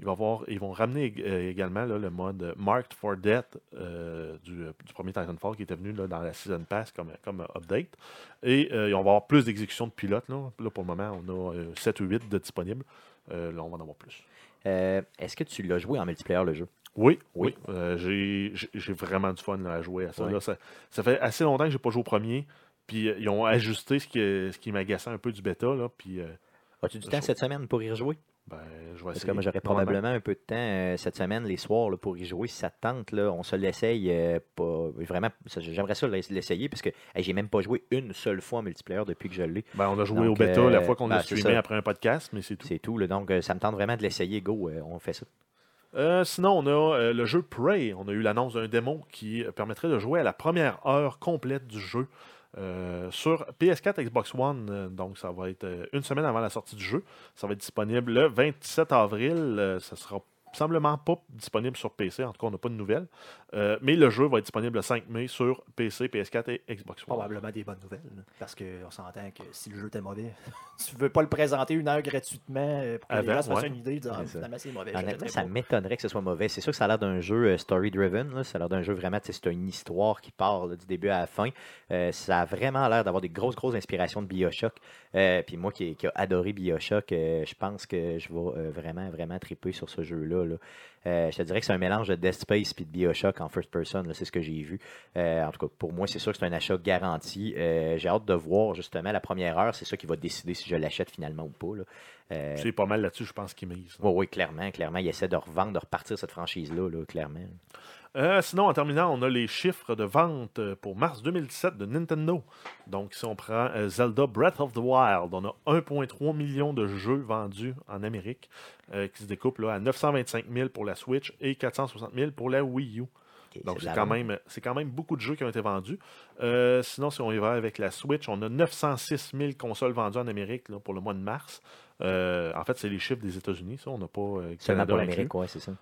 Il va avoir, ils vont ramener euh, également là, le mode Marked for Death euh, du, du premier Titanfall qui était venu là, dans la Season Pass comme, comme update. Et euh, on va avoir plus d'exécutions de pilotes. Là. Là, pour le moment, on a euh, 7 ou 8 de disponibles. Euh, là, on va en avoir plus. Euh, Est-ce que tu l'as joué en multiplayer, le jeu? Oui, Oui. oui. Euh, j'ai- vraiment du fun à jouer à ça, ça. ça fait assez longtemps que j'ai pas joué au premier. Puis euh, ils ont ajusté ce qui, ce qui m'agaçait un peu du bêta. Là, puis euh, As-tu du temps cette semaine pour y rejouer? Ben, je vais Parce essayer. que moi, j'aurais probablement un peu de temps euh, cette semaine, les soirs, là, pour y jouer. Si ça te tente, là, on se l'essaye. euh, pas... Vraiment, j'aimerais ça l'ess- l'essayer parce que hey, j'ai même pas joué une seule fois en multiplayer depuis que je l'ai. Ben, on a joué Donc, au bêta la euh, fois qu'on ben, a streamé après un podcast, mais c'est tout. C'est tout. là. donc, ça me tente vraiment de l'essayer. Go, on fait ça. Euh, sinon, on a euh, le jeu Prey. On a eu l'annonce d'un démon qui permettrait de jouer à la première heure complète du jeu euh, sur PS4, Xbox One. Euh, donc, ça va être euh, une semaine avant la sortie du jeu. Ça va être disponible le 27 avril. Ça sera semblement pas disponible sur PC. En tout cas, on n'a pas de nouvelles. Euh, mais le jeu va être disponible le 5 mai sur PC, PS4 et Xbox One. Probablement des bonnes nouvelles. là, Parce qu'on s'entend que si le jeu était mauvais, tu veux pas le présenter une heure gratuitement euh, pour que les gens se fassent une idée. Dire, ah, C'est mauvais. Honnêtement, ça m'étonnerait que ce soit mauvais. C'est sûr que ça a l'air d'un jeu euh, story-driven. Ça a l'air d'un jeu vraiment, tu sais, c'est une histoire qui part là, du début à la fin. Euh, ça a vraiment l'air d'avoir des grosses, grosses inspirations de Bioshock. Euh, Puis moi qui, qui a adoré Bioshock, euh, je pense que je vais euh, vraiment, vraiment triper sur ce jeu-là. là. Euh, je te dirais que c'est un mélange de Dead Space et de Bioshock en first person. C'est ce que j'ai vu. En tout cas, pour moi, c'est sûr que c'est un achat garanti. J'ai hâte de voir justement la première heure. C'est ça qui va décider si je l'achète finalement ou pas. là. Euh, C'est pas mal là-dessus, je pense, qu'ils misent. oui, oui, clairement, clairement. Il essaie de revendre, de repartir cette franchise-là, là, clairement. Euh, sinon, en terminant, on a les chiffres de vente euh, pour mars 2017 de Nintendo. Donc, si on prend euh, Zelda Breath of the Wild, on a 1,3 million de jeux vendus en Amérique euh, qui se découpent là, à 925 000 pour la Switch et 460 000 pour la Wii U. Donc, c'est quand, même, c'est quand même beaucoup de jeux qui ont été vendus. Sinon, si on y va avec la Switch, on a 906 000 consoles vendues en Amérique là, pour le mois de mars. En fait, c'est les chiffres des États-Unis, ça. On n'a pas. Seulement Canada pour l'Amérique, oui, c'est ça.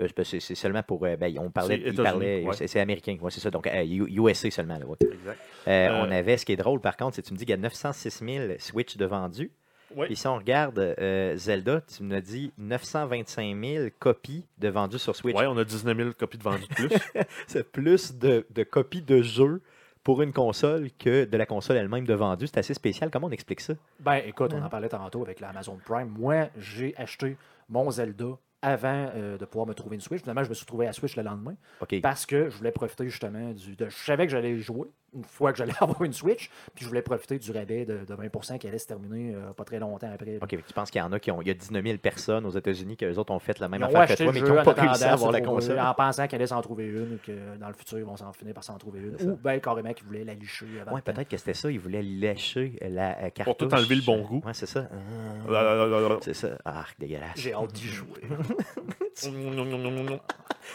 Euh, c'est- seulement pour. euh, ben, on parlait. C'est ouais. américain, ouais, c'est ça. Donc, euh, USA seulement. Là, ouais. Exact. Euh, Euh, On avait, ce qui est drôle par contre, c'est que tu me dis qu'il y a 906 000 Switch de vendus. Oui. Puis si on regarde euh, Zelda, tu me dit 925 000 copies de vendus sur Switch. Ouais, on a 19 000 copies de vendues de plus. C'est plus de, de copies de jeux pour une console que de la console elle-même de vendus. C'est assez spécial. Comment on explique ça? Ben, écoute, on en parlait tantôt avec l'Amazon Prime. Moi, j'ai acheté mon Zelda avant euh, de pouvoir me trouver une Switch. Finalement, je me suis trouvé à Switch le lendemain parce que je voulais profiter justement du. de- je savais que j'allais jouer une fois que j'allais avoir une Switch, puis je voulais profiter du rabais de, de 20 qui allait se terminer euh, pas très longtemps après. OK, tu penses qu'il y en a qui ont. Il y a 19 000 personnes aux États-Unis qui eux autres ont fait la même Ils affaire que toi, mais qui n'ont pas réussi à avoir la console. En pensant qu'elle allait s'en trouver une, que dans le futur, ils vont s'en finir par s'en trouver une. Ou bien carrément qu'ils voulaient la licher temps. peut-être que c'était ça. Ils voulaient lécher la euh, cartouche. tout enlever le bon goût. Ouais, c'est ça. Ah, c'est ça. Ah, dégueulasse. J'ai hâte d'y jouer.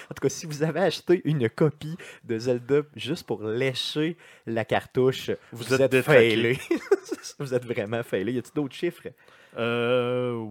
En tout cas, si vous avez acheté une copie de Zelda juste pour lécher la cartouche, vous, Vous êtes, êtes failé. vous êtes vraiment failé. Y a-t-il d'autres chiffres? Euh,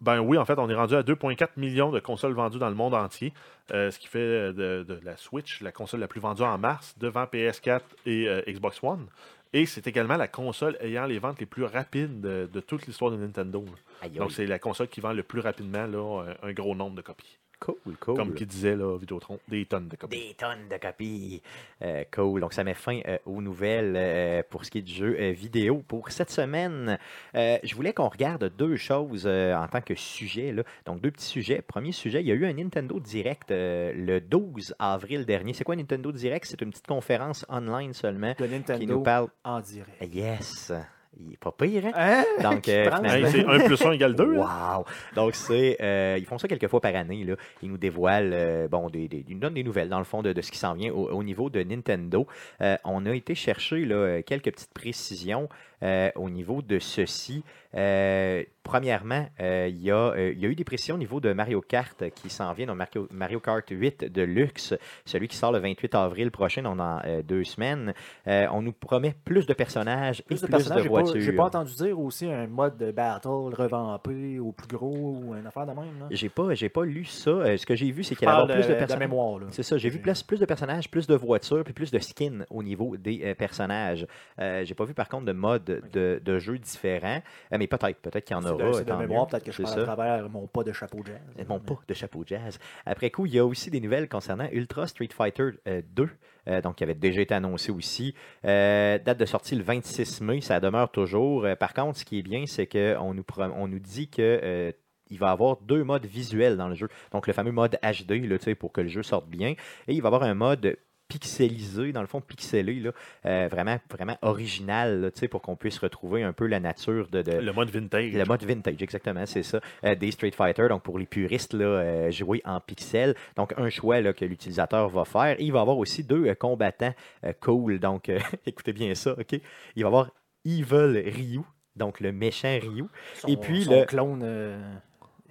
ben oui, en fait, on est rendu à 2,4 millions de consoles vendues dans le monde entier, euh, ce qui fait euh, de, de la Switch la console la plus vendue en mars, devant PS4 et euh, Xbox One. Et c'est également la console ayant les ventes les plus rapides de, de toute l'histoire de Nintendo. là. Aïe, aïe. Donc, c'est la console qui vend le plus rapidement là, un gros nombre de copies. Cool, cool. Comme qui disait là, Vidéotron, des tonnes de copies. Des tonnes de copies. Euh, cool. Donc, ça met fin euh, aux nouvelles euh, pour ce qui est du jeu euh, vidéo. Pour cette semaine, euh, je voulais qu'on regarde deux choses euh, en tant que sujet. Là. Donc, deux petits sujets. Premier sujet, il y a eu un Nintendo Direct euh, le 12 avril dernier. C'est quoi un Nintendo Direct? C'est une petite conférence online seulement De qui nous Nintendo parle. en direct. Yes! Il est pas pire, hein? Hein? Donc, euh, prend- finalement- Hey, c'est 1 plus 1 égale 2. Wow! Donc, c'est, euh, ils font ça quelques fois par année. Là. Ils nous dévoilent, euh, bon, des, des- ils nous donnent des nouvelles, dans le fond, de, de ce qui s'en vient au, au niveau de Nintendo. Euh, on a été chercher là, euh, quelques petites précisions euh, au niveau de ceci. Euh, premièrement, euh, il y, a, il y a eu des précisions au niveau de Mario Kart qui s'en vient, donc Mario, Mario Kart 8 de luxe, celui qui sort le 28 avril prochain, donc dans deux semaines. On nous promet plus de personnages Plus et de plus personnages, de voitures. j'ai pas entendu dire aussi un mode de battle revampé au plus gros ou une affaire de même. J'ai pas, j'ai pas lu ça. Ce que j'ai vu, c'est qu'il y avoir plus de personnages. C'est ça, j'ai vu plus, plus de personnages, plus de voitures, puis plus de skins au niveau des personnages. J'ai pas vu par contre de mode modes de, de jeu différents. Euh, mais peut-être, peut-être qu'il y en de- aura. C'est de mémoire, peut-être que je parle à travers mon pas de chapeau jazz. Mon pas de chapeau jazz. Après coup, il y a aussi des nouvelles concernant Ultra Street Fighter euh, 2, euh, donc qui avait déjà été annoncé aussi. Euh, date de sortie le 26 mai, ça demeure toujours. Euh, par contre, ce qui est bien, c'est qu'on nous, on nous dit que. euh, il va y avoir deux modes visuels dans le jeu. Donc, le fameux mode HD, là, pour que le jeu sorte bien. Et il va y avoir un mode pixelisé, dans le fond pixelé, là, euh, vraiment, vraiment original, là, tu sais, pour qu'on puisse retrouver un peu la nature de, de, Le mode vintage. le mode vintage, exactement, c'est ça. Euh, des Street Fighter, donc pour les puristes, là, euh, jouer en pixels. Donc, un choix là, que l'utilisateur va faire. Et il va avoir aussi deux euh, combattants euh, cool. Donc, euh, écoutez bien ça, OK? Il va avoir Evil Ryu, donc le méchant Ryu. Son- Et puis, son le- clone. euh,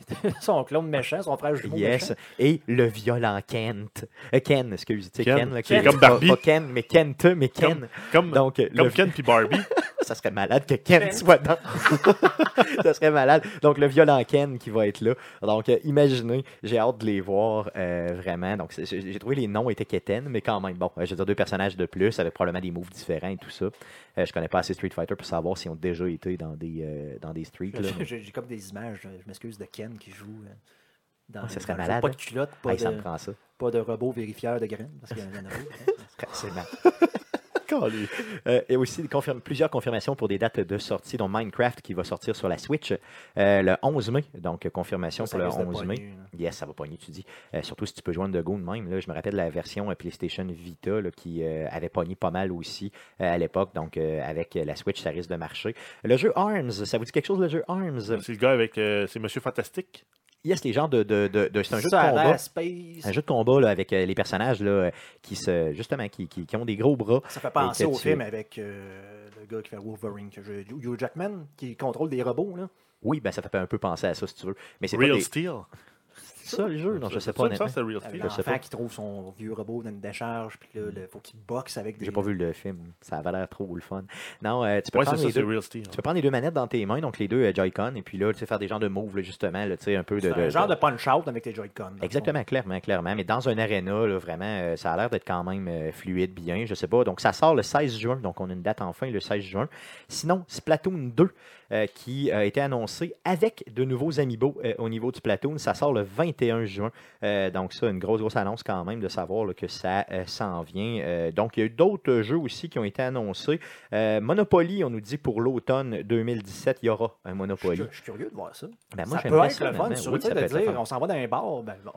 son clone méchant, son frère jumeau Yes. méchant. Et le violent Kent. Euh, Ken, excusez, tu sais, Ken. Ken. là, C'est qui- comme pas- Barbie. Pas Ken, mais Kent, mais Ken. Comme, Donc, euh, comme le- Ken puis Barbie. ça serait malade que Ken, Ken. soit dans. ça serait malade. Donc, le violent Ken qui va être là. Donc, euh, imaginez, j'ai hâte de les voir euh, vraiment. Donc, j'ai trouvé les noms étaient Keten, mais quand même, bon, euh, je veux dire, deux personnages de plus avec probablement des moves différents et tout ça. Euh, je connais pas assez Street Fighter pour savoir s'ils ont déjà été dans des, euh, dans des streets. là. J'ai comme des images, je m'excuse, de Ken qui joue. euh, Dans, Ouais, ça serait malade, Pas hein? de culotte, pas, Hey, ça de, me prend ça. pas de robot vérifieur de graines, parce qu'il y en a pas. C'est mal. Euh, et aussi plusieurs confirmations pour des dates de sortie, dont Minecraft qui va sortir sur la Switch euh, le 11 mai. Donc, confirmation Ça pour le risque de 11 mai. pogner, là. Yes, ça va pogner, tu dis. Euh, surtout si tu peux joindre de go de même. Là, je me rappelle de la version PlayStation Vita là, qui euh, avait pogné pas mal aussi euh, à l'époque. Donc, euh, avec la Switch, ça risque de marcher. Le jeu ARMS, ça vous dit quelque chose, le jeu ARMS? C'est le gars avec. euh, c'est Monsieur Fantastique? Yes, les genres de. de, de, de- c'est un jeu de combat. space. Un jeu de combat là, avec euh, les personnages là, qui se justement qui, qui, qui ont des gros bras. Ça fait penser au tu- film avec euh, le gars qui fait Wolverine, que je, Hugh Jackman, qui contrôle des robots. Là. Oui, ben ça fait un peu penser à ça si tu veux. Mais c'est pas Real des- Steel. C'est ça le jeu, non, je sais pas Ça, c'est Real sais l'enfant qui trouve son vieux robot dans une décharge, puis là, il faut qu'il boxe avec des. J'ai pas vu le film, ça avait l'air trop le fun. Non, euh, tu peux prendre les deux. Real Steel. Tu peux prendre les deux manettes dans tes mains, donc les deux euh, Joy-Con, et puis là, tu sais, faire des genres de moves, là, justement, là, tu sais, un peu de. C'est un de- genre de- punch-out avec tes Joy-Con. Exactement, clairement, clairement. Mais dans un arena, là, vraiment, euh, ça a l'air d'être quand même euh, fluide, bien, je sais pas. Donc, ça sort le 16 juin, donc on a une date enfin, le 16 juin. Sinon, Splatoon 2, euh, qui a été annoncé avec de nouveaux amiibo euh, au niveau du Splatoon, ça sort le 21 juin. Euh, donc, ça, une grosse, grosse annonce quand même de savoir là, que ça euh, s'en vient. Euh, donc, il y a eu d'autres jeux aussi qui ont été annoncés. Euh, Monopoly, on nous dit pour l'automne 2017, il y aura un Monopoly. je suis curieux de voir ça. Ben, moi, ça peut être ça, le fun, Oui, ça peut dire, on s'en va dans un bar. Ben, bon,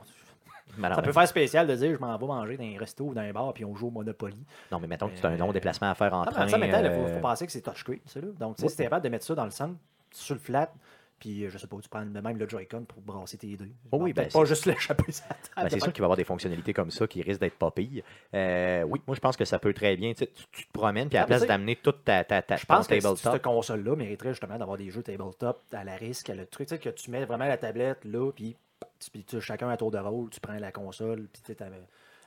Ça peut faire spécial de dire, je m'en vais manger dans un resto ou dans un bar, puis on joue au Monopoly. Non, mais mettons que c'est un long Euh, déplacement à faire en Ah, train. ça, maintenant, il faut, euh, faut penser que c'est touchscreen, ça. Là. Donc, tu si t'es capable de mettre ça dans le centre, sur le flat, puis euh, je sais pas, tu prends le- même le Joy-Con pour brasser tes dés. Oh oui, ben, pas juste l'échapper sur la Ben, c'est sûr qu'il va y avoir des fonctionnalités comme ça qui risquent d'être pas pires. Euh, oui, moi je pense que ça peut très bien. Tu, sais, tu- tu te promènes, puis à la Ah, place tu d'amener toute ta, ta, ta Je pense ton que cette tabletop. console-là mériterait justement d'avoir des jeux tabletop à la risque, à le truc, tu sais, que tu mets vraiment la tablette là, puis tu- tu- chacun à tour de rôle, tu prends la console, puis tu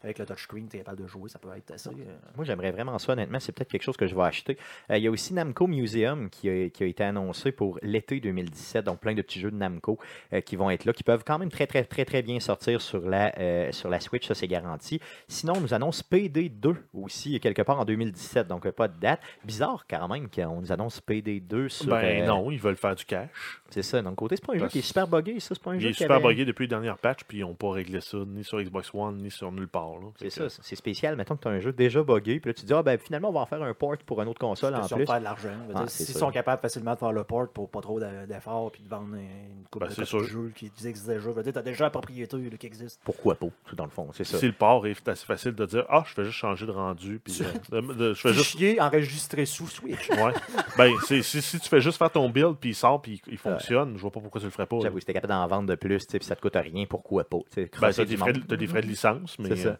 avec le touchscreen, tu es capable de jouer, ça peut être assez. euh, Moi j'aimerais vraiment ça, honnêtement. C'est peut-être quelque chose que je vais acheter. Euh, il y a aussi Namco Museum qui a, qui a été annoncé pour l'été 2017. Donc plein de petits jeux de Namco euh, qui vont être là, qui peuvent quand même très, très, très, très bien sortir sur la, euh, sur la Switch. Ça, c'est garanti. Sinon, on nous annonce PD2 aussi, quelque part en 2017. Donc pas de date. Bizarre quand même qu'on nous annonce PD2 sur. Ben euh, non, ils veulent faire du cash. C'est ça. Donc, côté, c'est pas un jeu qui est super buggé, ça. C'est pas un Il jeu est qui super avait- buggé depuis les dernières patchs, puis ils n'ont pas réglé ça ni sur Xbox One, ni sur nulle part. C'est ça, c'est spécial. Mettons que tu as un jeu déjà buggé, puis là, tu dis, ah, ben finalement, on va en faire un port pour une autre console en plus. faire de l'argent. Ah, S'ils sont capables facilement de faire le port pour pas trop d'efforts puis de vendre une coupe Ben, de sûr. qui existe déjà, dire, t'as déjà la propriété là, qui existe. Pourquoi pas, tout dans le fond, c'est ça. Si le port est assez facile de dire Ah, je fais juste changer de rendu, puis euh, de- de- je fais juste. Fichier enregistré sous Switch. Ouais. Ben, si, si tu fais juste faire ton build, puis il sort, puis il, il fonctionne, je vois pas pourquoi tu le ferais pas. J'avoue, si t'es capable d'en vendre de plus, tu puis ça te coûte rien, pourquoi pas? tu Ben, t'as des, frais, de- t'as des frais de licence, mais C'est ça.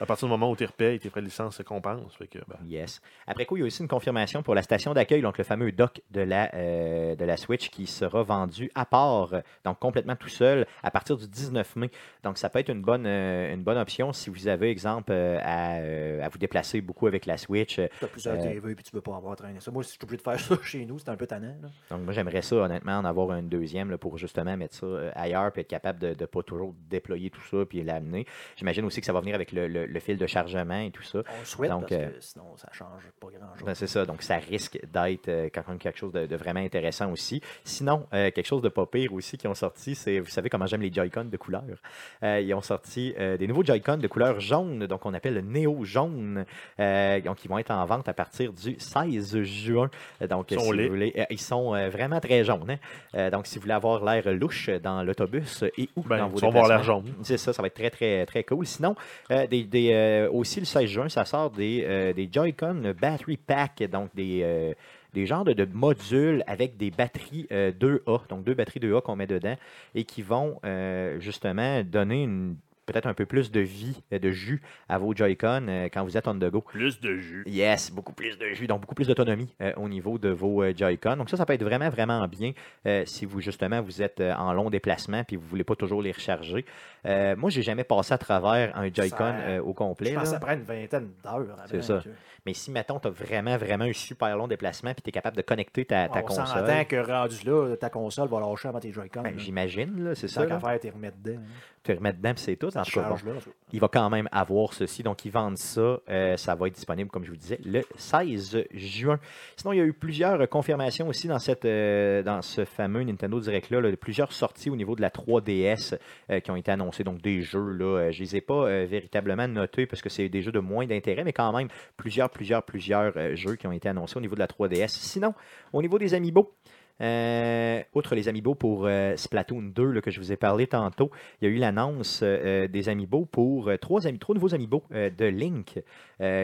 à partir du moment où tu repayes, tes frais de licence se compensent. Fait que, ben, Yes. Après coup, il y a aussi une confirmation pour la station d'accueil, donc le fameux dock de la, euh, de la Switch qui sera vendu à part, donc complètement tout seul, à partir du 19 mai. Donc ça peut être une bonne, euh, une bonne option si vous avez, exemple, euh, à, euh, à vous déplacer beaucoup avec la Switch. T'as plusieurs Euh, TV puis tu veux pas avoir traîné ça. Moi, si je suis obligé de faire ça chez nous, c'est un peu tannant. là. Donc moi, j'aimerais ça, honnêtement, en avoir une deuxième là, pour justement mettre ça ailleurs puis être capable de ne pas toujours déployer tout ça puis l'amener. J'imagine aussi que ça va venir avec le, le- le fil de chargement et tout ça. On souhaite Donc, parce euh, que sinon ça change pas grand-chose. Ben, c'est ça, donc ça risque d'être euh, quand même quelque chose de, de vraiment intéressant aussi. Sinon, euh, quelque chose de pas pire aussi qui ont sorti, c'est, vous savez comment j'aime les Joy-Con de couleur. Euh, ils ont sorti euh, des nouveaux Joy-Con de couleur jaune, donc on appelle le Néo jaune, euh, donc ils vont être en vente à partir du 16 juin. Euh, Donc, Ils sont si vous voulez, euh, ils sont euh, vraiment très jaunes. hein. Euh, donc, si vous voulez avoir l'air louche dans l'autobus et ou Ben, dans vos ils vont avoir l'air jaune. c'est ça, ça va être très, très, très cool. Sinon, euh, des, des, euh, aussi le 16 juin, ça sort des, euh, Joy-Con Battery Pack, donc des, euh, des genres de, modules avec des batteries euh, 2A, donc deux batteries 2A qu'on met dedans et qui vont justement donner une peut-être un peu plus de vie, euh, de jus à vos Joy-Con euh, quand vous êtes on the go. Plus de jus. Yes, beaucoup plus de jus, donc beaucoup plus d'autonomie euh, au niveau de vos euh, Joy-Con. Donc ça, ça peut être vraiment, vraiment bien euh, si vous, justement, vous êtes euh, en long déplacement puis vous ne voulez pas toujours les recharger. Euh, moi, j'ai jamais passé à travers un Joy-Con Ça- euh, au complet. Je pense que là. ça prend une vingtaine d'heures. C'est ça. que- Mais si, mettons, tu as vraiment, vraiment un super long déplacement puis tu es capable de connecter ta, ta On console, s'entend que rendu là, ta console va lâcher avant tes Joy-Con. ben, j'imagine, là, c'est ça. Tant qu'à faire, t'es remets dedans. Tu remets dedans puis c'est tout. En tout cas, bon, il va quand même avoir ceci. Donc, ils vendent ça. Euh, ça va être disponible, comme je vous disais, le 16 juin. Sinon, il y a eu plusieurs confirmations aussi dans, cette, euh, dans ce fameux Nintendo Direct-là. là, plusieurs sorties au niveau de la 3DS euh, qui ont été annoncées. Donc, des jeux, là, je ne les ai pas véritablement notés parce que c'est des jeux de moins d'intérêt, mais quand même, plusieurs, plusieurs, plusieurs jeux qui ont été annoncés au niveau de la 3DS. Sinon, au niveau des Amiibo, euh, outre les amiibo pour euh, Splatoon 2 là, que je vous ai parlé tantôt, il y a eu l'annonce euh, des amiibo pour trois, trois nouveaux amiibo de Link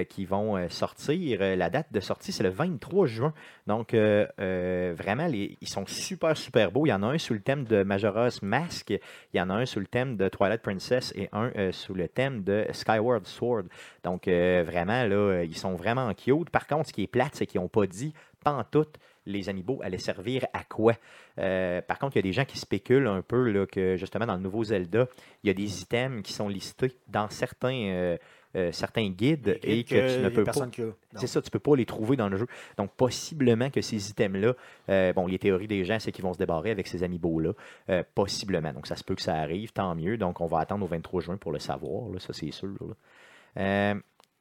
qui vont sortir. La date de sortie, c'est le 23 juin. Donc, vraiment, ils sont super, super beaux. Il y en a un sous le thème de Majora's Mask, il y en a un sous le thème de Twilight Princess et un sous le thème de Skyward Sword. Donc, vraiment, là, ils sont vraiment cute. Par contre, ce qui est plate, c'est qu'ils n'ont pas dit, pantoute, les amiibo allaient servir à quoi. Euh, par contre, il y a des gens qui spéculent un peu là, que justement dans le nouveau Zelda, il y a des items qui sont listés dans certains, euh, euh, certains guides et que tu ne peux pas. C'est ça, tu peux pas les trouver dans le jeu. Donc, possiblement que ces items-là, euh, bon, les théories des gens, c'est qu'ils vont se débarrer avec ces amiibo-là. Euh, possiblement. Donc, ça se peut que ça arrive, tant mieux. Donc, on va attendre au 23 juin pour le savoir, là, ça c'est sûr. là.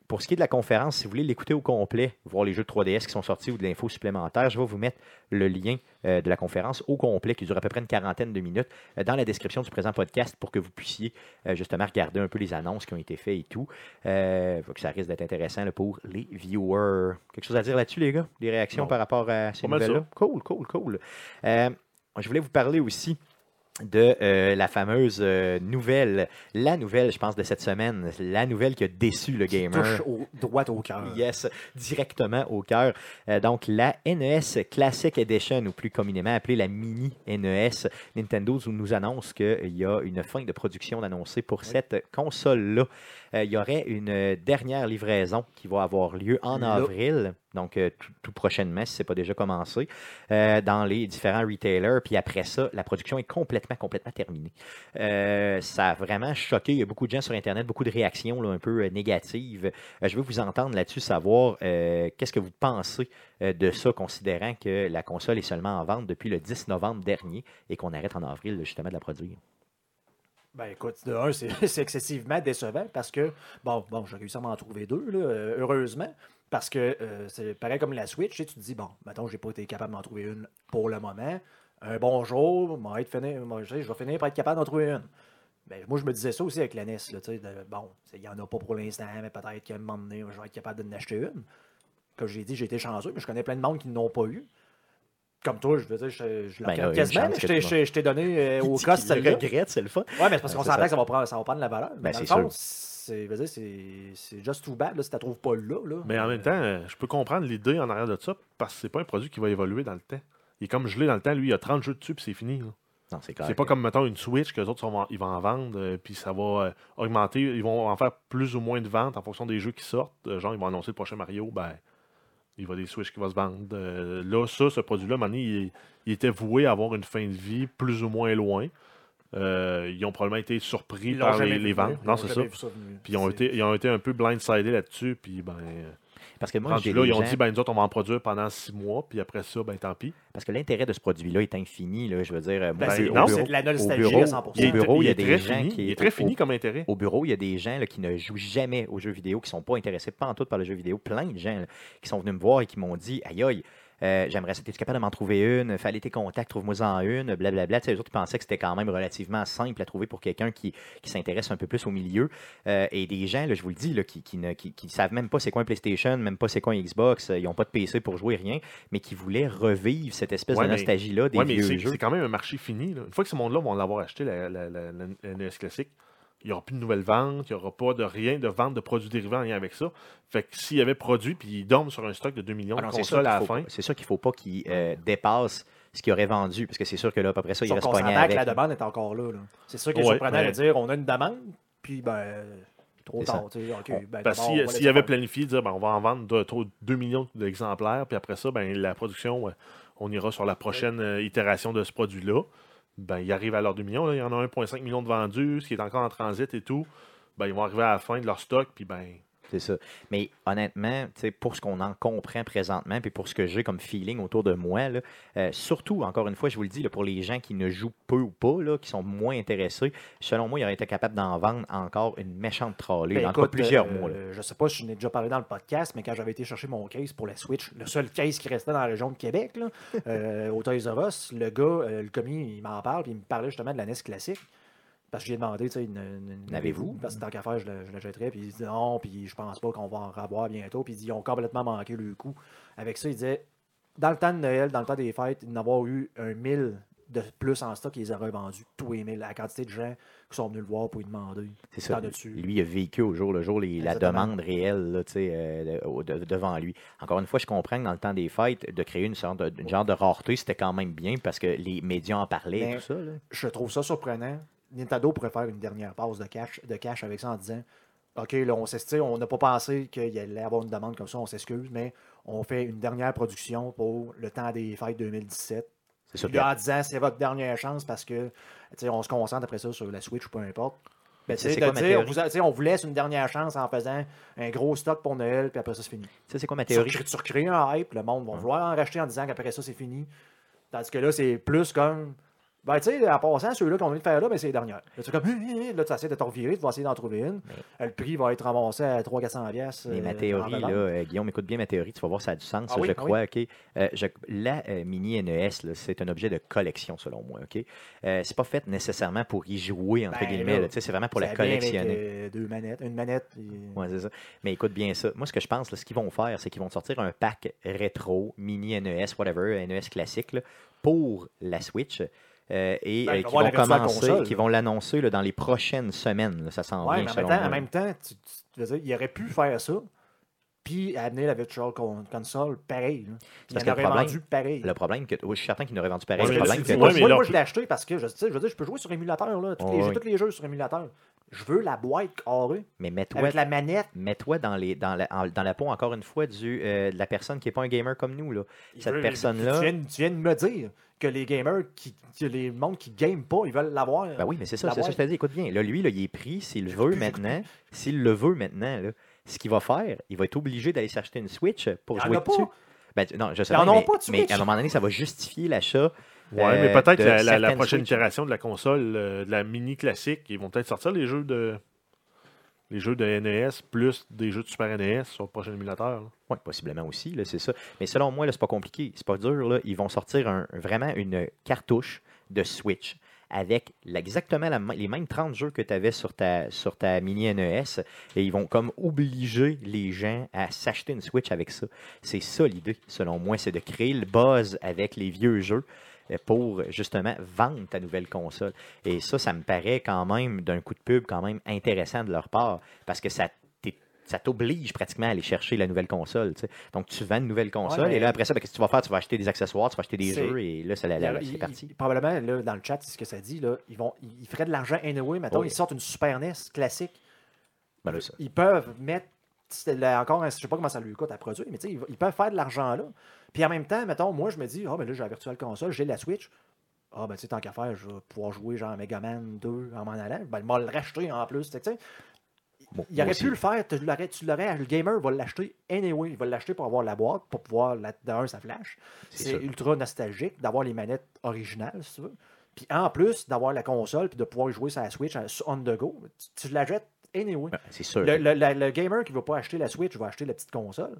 Pour ce qui est de la conférence, si vous voulez l'écouter au complet, voir les jeux de 3DS qui sont sortis ou de l'info supplémentaire, je vais vous mettre le lien euh, de la conférence au complet qui dure à peu près une quarantaine de minutes euh, dans la description du présent podcast pour que vous puissiez euh, justement regarder un peu les annonces qui ont été faites et tout. Que ça risque d'être intéressant là, pour les viewers. Quelque chose à dire là-dessus, les gars? Des réactions Non. par rapport à ces nouvelles-là? Cool, cool, cool. Je voulais vous parler aussi de euh, la fameuse euh, nouvelle, la nouvelle, je pense, de cette semaine, la nouvelle qui a déçu le gamer. Touche au, droit au cœur. Yes, directement au cœur. Euh, donc, la NES Classic Edition, ou plus communément appelée la mini NES, Nintendo nous annonce qu'il y a une fin de production d'annoncer pour cette console-là. Euh, il y aurait une dernière livraison qui va avoir lieu en Là. avril, donc euh, tout, tout prochainement, si ce n'est pas déjà commencé, euh, dans les différents retailers. Puis après ça, la production est complètement, complètement terminée. Euh, ça a vraiment choqué. Il y a beaucoup de gens sur Internet, beaucoup de réactions là, un peu euh, négatives. Euh, je veux vous entendre là-dessus, savoir euh, qu'est-ce que vous pensez euh, de ça, considérant que la console est seulement en vente depuis le 10 novembre dernier et qu'on arrête en avril justement de la produire. Ben écoute, de un, c'est excessivement décevant parce que, bon, bon j'ai réussi à m'en trouver deux, là, euh, heureusement, parce que euh, c'est pareil comme la Switch, tu te dis, bon, mettons, j'ai pas été capable d'en trouver une pour le moment. Un bon jour, fini- je vais finir par être capable d'en trouver une. Ben, moi, je me disais ça aussi avec la NES, là, de- bon, il n'y en a pas pour l'instant, mais peut-être qu'à un moment donné, je vais être capable d'en acheter une. Comme j'ai dit, j'ai été chanceux, mais je connais plein de monde qui n'ont pas eu. Comme toi, je veux dire, je, je la Ben quasiment, je t'ai- tu je t'ai- je t'ai donné euh, au dit qu'il celle-là. regrette, c'est le fun. Ouais, mais c'est parce qu'on s'entend ça. que ça va, prendre, ça va prendre la valeur. Mais Ben, dans le c'est fond, sûr. c'est, je veux dire, c'est, c'est just too bad là, si tu la trouves pas là. là. Mais en même temps, euh, je peux comprendre l'idée en arrière de ça parce que c'est pas un produit qui va évoluer dans le temps. Il est comme gelé dans le temps. Lui, il y a 30 jeux dessus puis c'est fini. là. Non, c'est clair. C'est pas comme, mettons, une Switch que les autres sont- ils vont en vendre, euh, puis ça va euh, augmenter. Ils vont en faire plus ou moins de ventes en fonction des jeux qui sortent. Euh, genre, ils vont annoncer le prochain Mario, ben, il va y a des Switch qui vont se vendre. Euh, là, ça, ce produit-là, il, il était voué à avoir une fin de vie plus ou moins loin. Euh, ils ont probablement été surpris par les, ventes. Ils Non, c'est ça. Puis ils ont, été, ils ont été un peu blindsided là-dessus, puis ben. Euh, Parce que moi, j'ai là, ils ont gens- dit, ben, nous autres, on va en produire pendant six mois, puis après ça, ben, tant pis. Parce que l'intérêt de ce produit-là est infini. Là, je veux dire, moi, Ben, c'est non, c'est de la nostalgie bureau, à 100%. au bureau, il y a est des très gens fini. qui- Il est très au- fini comme intérêt. au bureau, il y a des gens là, qui ne jouent jamais aux jeux vidéo, qui ne sont pas intéressés pas en tout par les jeux vidéo. Plein de gens là, qui sont venus me voir et qui m'ont dit Aïe aïe, euh, j'aimerais ça. Es-tu capable de m'en trouver une? Fallait tes contacts, trouve-moi-en une, blablabla. Tu sais, les autres, pensaient que c'était quand même relativement simple à trouver pour quelqu'un qui, qui s'intéresse un peu plus au milieu. Euh, et des gens, là, je vous le dis, là, qui, qui ne qui, qui savent même pas c'est quoi un PlayStation, même pas c'est quoi un Xbox, euh, ils n'ont pas de PC pour jouer, rien, mais qui voulaient revivre cette espèce Ouais, de mais- nostalgie-là des Ouais, mais vieux c'est jeux. c'est quand même un marché fini. là. Une fois que ce monde-là vont l'avoir acheté, la, la, la- la- la NES classique, il n'y aura plus de nouvelles ventes, il n'y aura pas de rien de vente de produits dérivés en lien avec ça. Fait que s'il y avait produit, puis ils dorment sur un stock de 2 millions Ah de non, sûr consoles à la qu'il faut fin, C'est sûr qu'il ne faut pas qu'ils euh, dépassent ce qu'ils auraient vendu, parce que c'est sûr que là, à peu près ça, il reste pogné avec. la demande est encore là. là. C'est ça qui est Ouais, surprenant ouais. de dire on a une demande, puis ben, trop tard. tu sais, ok, On- ben, va s'il laisser avait planifié de dire ben, on va en vendre 2, millions d'exemplaires, puis après ça, ben, la production, on ira sur la prochaine euh, itération de ce produit-là. Ben, il arrive à leurs 2 millions. là, il y en a 1,5 million de vendus, ce qui est encore en transit et tout. Ben, ils vont arriver à la fin de leur stock, puis ben, C'est ça. Mais honnêtement, pour ce qu'on en comprend présentement, puis pour ce que j'ai comme feeling autour de moi, là, euh, surtout, encore une fois, je vous le dis, là, pour les gens qui ne jouent peu ou pas, là, qui sont moins intéressés, selon moi, ils auraient été capables d'en vendre encore une méchante trollée, Ben, dans encore écoute, plusieurs euh, mois. là. Je sais pas si je n'ai déjà parlé dans le podcast, mais quand j'avais été chercher mon case pour la Switch, le seul case qui restait dans la région de Québec, là, euh, au Toys R Us, le gars, le commis, il m'en parle, puis il me parlait justement de la NES classique. Parce que j'ai demandé, tu sais, N'avez-vous? Parce que tant qu'à faire, je le, je jetterais. Puis il dit non, puis je pense pas qu'on va en revoir bientôt. Puis il dit, ils ont complètement manqué le coup. Avec ça, il disait, dans le temps de Noël, dans le temps des fêtes, il n'avoir eu un 1000 de plus en stock, ils auraient vendu tous les 1000. La quantité de gens qui sont venus le voir pour lui demander. C'est ça. Lui, il a vécu au jour le jour les- la demande réelle là, tu sais, euh, de- au- de- devant lui. Encore une fois, je comprends que dans le temps des fêtes, de créer une sorte de, une genre de rareté, c'était quand même bien parce que les médias en parlaient et tout ça. là. je trouve ça surprenant. Nintendo pourrait faire une dernière passe de cash, de cash avec ça en disant OK, là, on s'est- on n'a pas pensé qu'il allait avoir une demande comme ça, on s'excuse, mais on fait une dernière production pour le temps des fêtes 2017. C'est ça. Puis en disant c'est votre dernière chance parce que on se concentre après ça sur la Switch ou peu importe. Ben, c'est quoi dire, vous a- on vous laisse une dernière chance en faisant un gros stock pour Noël, puis après ça, c'est fini. Tu sais, c'est quoi ma théorie? tu recrées un hype, le monde va vouloir en racheter en disant qu'après ça, c'est fini. Tandis que là, c'est plus comme. Ben, tu sais, en passant, ceux-là qu'on vient de faire là, ben, c'est les dernières. Là, tu comme. Là, tu essaies de t'en revirer, tu vas essayer d'en trouver une. Euh, Le prix va être ramassé à 300-400$. piastres, Mais euh, ma théorie, là, euh, Guillaume, écoute bien ma théorie, tu vas voir, ça a du sens, Ah je oui, ah crois. ok? Euh, je- la euh, mini NES, c'est un objet de collection, selon moi. ok? C'est pas fait nécessairement pour y jouer, entre Ben, guillemets. c'est vraiment pour Ça la avec, collectionner. deux manettes, une manette. puis- Ouais, c'est ça. Mais écoute bien ça. Moi, ce que je pense, là, ce qu'ils vont faire, c'est qu'ils vont sortir un pack rétro, mini NES, whatever, NES classique, là, pour la Switch. Euh, et Ben, euh, qui vont commencer, console, qui vont l'annoncer dans les prochaines semaines. là. ça s'en Ouais, vient, mais en même temps, en même temps tu, tu- tu veux dire, il aurait pu faire ça, puis amener la Virtual Con- Console pareil. Il parce que le aurait problème- vendu pareil. Le problème, que, oui, je suis certain qu'ils n'auraient vendu pareil. Ouais, le problème, que moi, moi, moi, je l'ai acheté parce que je, je veux dire, je peux jouer sur émulateur. Là, tous, Oh, les oui. tous les jeux sur émulateur. Je veux la boîte carrée mais mets-toi avec la manette. mets-toi dans, les, dans, la, en- dans la peau, encore une fois, du, euh, de la personne qui n'est pas un gamer comme nous. Là. Cette personne-là- Tu viens, tu viens de me dire que les gamers, qui, que les mondes qui game pas, ils veulent l'avoir. Ben oui, mais c'est ça, c'est ça, je te dis. Écoute bien, là, lui, là, il est pris, s'il veut maintenant, s'il le veut maintenant, là, ce qu'il va faire, il va être obligé d'aller s'acheter une Switch pour Il y en jouer a pas. dessus. Ben, non, je sais pas, mais, pas mais à un moment donné, ça va justifier l'achat. Ouais, euh, mais peut-être de la, la- prochaine Switch. itération de la console, euh, de la mini classique, ils vont peut-être sortir les jeux de les jeux de NES plus des jeux de Super NES sur le prochain émulateur. Oui, possiblement aussi, c'est ça. Mais selon moi, c'est pas compliqué, c'est pas dur. Là. Ils vont sortir vraiment une cartouche de Switch avec exactement les mêmes 30 jeux que tu avais sur ta, sur ta mini NES et ils vont comme obliger les gens à s'acheter une Switch avec ça. C'est ça l'idée, selon moi, c'est de créer le buzz avec les vieux jeux pour justement vendre ta nouvelle console. Et ça, ça me paraît quand même d'un coup de pub quand même intéressant de leur part parce que ça t'oblige pratiquement à aller chercher la nouvelle console. Donc, tu vends une nouvelle console et là, après ça, ben, qu'est-ce que tu vas faire? Tu vas acheter des accessoires, tu vas acheter des jeux et là, c'est parti. il- probablement, là, dans le chat, c'est ce que ça dit. Là, ils, vont, ils feraient de l'argent anyway. Mettons, Oui. ils sortent une Super NES classique. Ben là, ça- Ils peuvent mettre. là, encore, je sais pas comment ça lui coûte à produire, mais tu sais, ils, ils peuvent faire de l'argent là. Puis en même temps, mettons, moi, je me dis, ah, ben là, j'ai la Virtual Console, j'ai la Switch. Ah, ben, tu sais, tant qu'à faire, je vais pouvoir jouer genre Mega Man 2 en m'en allant. Ben, il m'a le racheté en plus. tu sais. Bon, Il aurait aussi. pu le faire, tu l'aurais, tu l'aurais, le gamer va l'acheter anyway. Il va l'acheter pour avoir la boîte, pour pouvoir, la, d'un, ça flash. C'est ultra nostalgique d'avoir les manettes originales, si tu veux. Puis en plus, d'avoir la console, puis de pouvoir jouer sur la Switch on the go, tu, tu l'achètes anyway. Ouais, C'est sûr. Le, le- la- le gamer qui ne va pas acheter la Switch va acheter la petite console.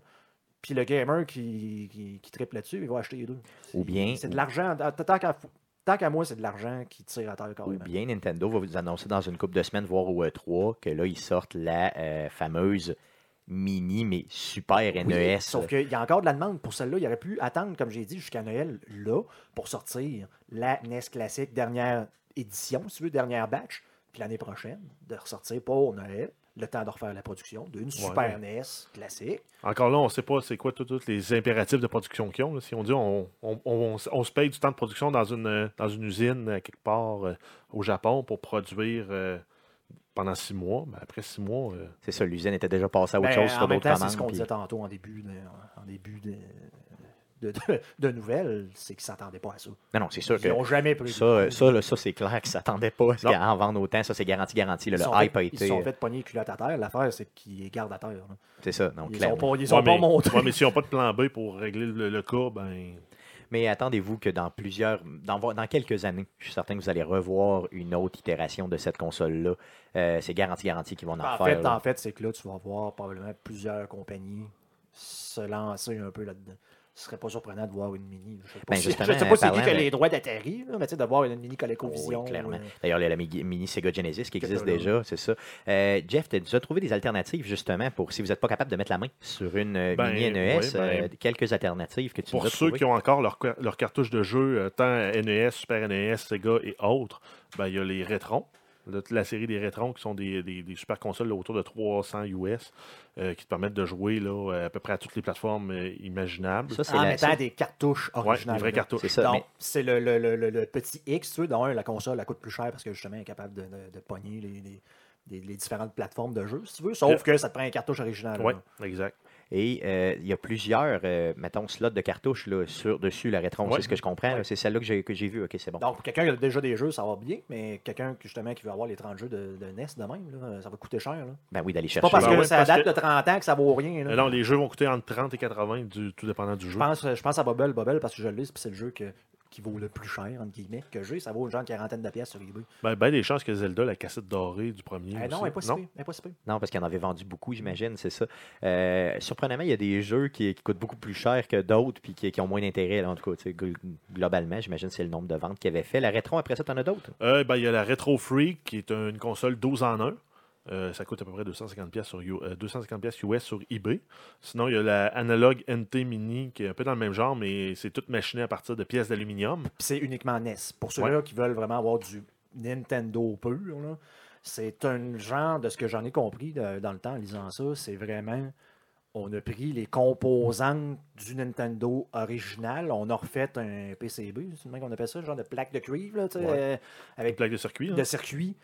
Puis le gamer qui, qui, qui triple là-dessus, il va acheter les deux. Ou C'est- bien- C'est de l'argent. Tant qu'à, tant qu'à moi, c'est de l'argent qui tire à terre Ou carrément. bien Nintendo va vous annoncer dans une couple de semaines, voire au E3, que là, ils sortent la euh, fameuse mini, mais super Oui, NES. sauf qu'il y a encore de la demande pour celle-là. Il aurait pu attendre, comme j'ai dit, jusqu'à Noël, là, pour sortir la NES classique, dernière édition, si tu veux, dernière batch, puis l'année prochaine, de ressortir pour Noël, le temps de refaire la production d'une Super NES classique. Encore là, on ne sait pas c'est quoi tous les impératifs de production qu'ils ont. là. Si on dit on, on- on- on se paye du temps de production dans une, euh, dans une usine euh, quelque part euh, au Japon pour produire euh, pendant six mois, ben après six mois, euh, C'est ça, l'usine était déjà passée à autre Ben, chose sur en même d'autres c'est ce qu'on puis- disait tantôt en début de, en début de, de, de- de nouvelles, c'est qu'ils ne s'attendaient pas à ça. Non, non, c'est sûr que Ils n'ont jamais prévu. ça, euh, ça, là, ça c'est clair qu'ils ne s'attendaient pas à en vendre autant. Ça, c'est garanti, garanti. là, ils, le sont hype fait, a ils été. se sont fait pogner les culottes à terre. L'affaire, c'est qu'ils gardent à terre. C'est ça, donc Ils clairement. sont pas, ils sont ouais, pas mais, montés. ouais, mais s'ils n'ont pas de plan B pour régler le, le cas, ben Mais attendez-vous que dans plusieurs, dans, dans quelques années, je suis certain que vous allez revoir une autre itération de cette console-là. Euh, c'est garanti, garanti qu'ils vont en, En faire. fait, là. en fait, c'est que là, tu vas voir probablement plusieurs compagnies se lancer un peu là-dedans. Ce serait pas surprenant de voir une mini. Je sais pas Ben, si, je sais pas c'est a de- les droits d'Atari, mais tu sais, de voir une mini ColecoVision. Oui, clairement. euh, D'ailleurs, il y a la mini Sega Genesis qui Que existe déjà, c'est ça. Euh, Jeff, tu as trouvé des alternatives justement pour si vous n'êtes pas capable de mettre la main sur une euh, Ben, mini NES, ben, euh, quelques alternatives que tu nous pour as ceux qui ont encore leur, leur cartouche de jeu, tant NES, Super NES, Sega et autres, ben, il y a les Rétrons. La série des Rétrons qui sont des, des- des super consoles là, autour de 300 US euh, qui te permettent de jouer là, à peu près à toutes les plateformes euh, imaginables. Ça, c'est en la- mettant ça- des cartouches Ouais, originales. des vraies cartouches. C'est ça, Donc, mais- c'est le, le- le- petit X, tu sais, dans un, la console, elle coûte plus cher parce que justement, elle est capable de, de, de pogner les, les- les- différentes plateformes de jeu, si tu veux. Sauf que ça te prend un cartouche original. Oui, exact. Et euh, il y a plusieurs, euh, mettons, slots de cartouches là, sur, dessus la rétron. Ouais. C'est ce que je comprends. C'est celle-là que j'ai, que j'ai vue. OK, c'est bon. Donc, pour quelqu'un qui a déjà des jeux, ça va bien, mais quelqu'un qui, justement qui veut avoir les 30 jeux de, de NES de même, là, ça va coûter cher. Là. ben oui, d'aller C'est chercher. pas parce Ben que ouais, ça parce date que- de 30 ans que ça vaut rien. là. Non, les jeux vont coûter entre 30 et 80, du, tout dépendant du jeu. Je pense, je pense à Bubble, Bubble, parce que je l'ai, puis c'est le jeu que- qui vaut le plus cher, entre guillemets, que j'ai. Ça vaut genre une quarantaine de pièces sur eBay. Ben, ben des chances que Zelda, la cassette dorée du premier. Eh non, elle n'est pas si. Non, parce qu'il en avait vendu beaucoup, j'imagine, c'est ça. Euh, surprenamment, il y a des jeux qui, qui coûtent beaucoup plus cher que d'autres puis qui, qui ont moins d'intérêt, en tout cas, tu globalement. J'imagine que c'est le nombre de ventes qu'il avait fait. La rétron, après ça, t'en as d'autres? Euh, ben, il y a la Retro Freak, qui est une console 12 en 1. Euh, ça coûte à peu près 250 pièces sur, U- euh, 250 pièces US sur eBay. Sinon, il y a la Analog NT Mini qui est un peu dans le même genre, mais c'est toute machinée à partir de pièces d'aluminium. C'est uniquement NES. Pour ceux-là qui veulent vraiment avoir du Nintendo pur, c'est un genre, de ce que j'en ai compris de- dans le temps en lisant ça, c'est vraiment. On a pris les composantes du Nintendo original, on a refait un PCB, c'est le même qu'on appelle ça, genre de plaque de cuivre, là, Ouais. euh, Une avec plaque de circuit. hein. de circuit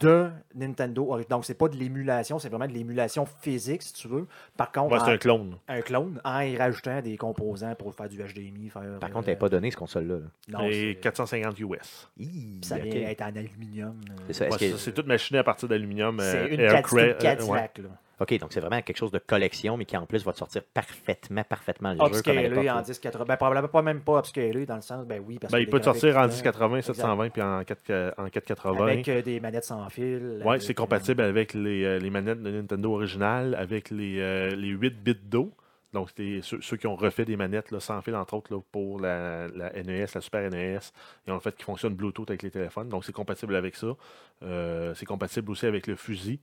de Nintendo. Donc, c'est pas de l'émulation, c'est vraiment de l'émulation physique, si tu veux. Par contre, Ouais, c'est un clone. un clone, en y rajoutant des composants pour faire du HDMI. Faire, Par euh, contre, elle n'est pas donné, ce console-là. là. non, et c'est- 450 US. Hi, ça vient être en aluminium. euh, C'est ça. Est-ce Ouais, que- c'est toute machinée à partir d'aluminium. C'est euh, une euh, ouais. Cadillac. là. OK, donc c'est vraiment quelque chose de collection, mais qui en plus va te sortir parfaitement, parfétement le jeu. Comme à Upscalé en là. 1080. Ben, probablement pas même pas upscalé dans le sens, ben oui, parce Ben, que il les peut te sortir en graphiques, 1080, Exact. 720 puis en, 4, en 480. Avec euh, des manettes sans fil. Oui, c'est euh, compatible avec les, euh, les manettes de Nintendo originales, avec les, euh, les 8 bits d'eau. Donc, c'est ceux, ceux qui ont refait des manettes là, sans fil, entre autres, là, pour la, la NES, la Super NES. Ils ont le fait qui fonctionne Bluetooth avec les téléphones. Donc, c'est compatible avec ça. Euh, c'est compatible aussi avec le fusil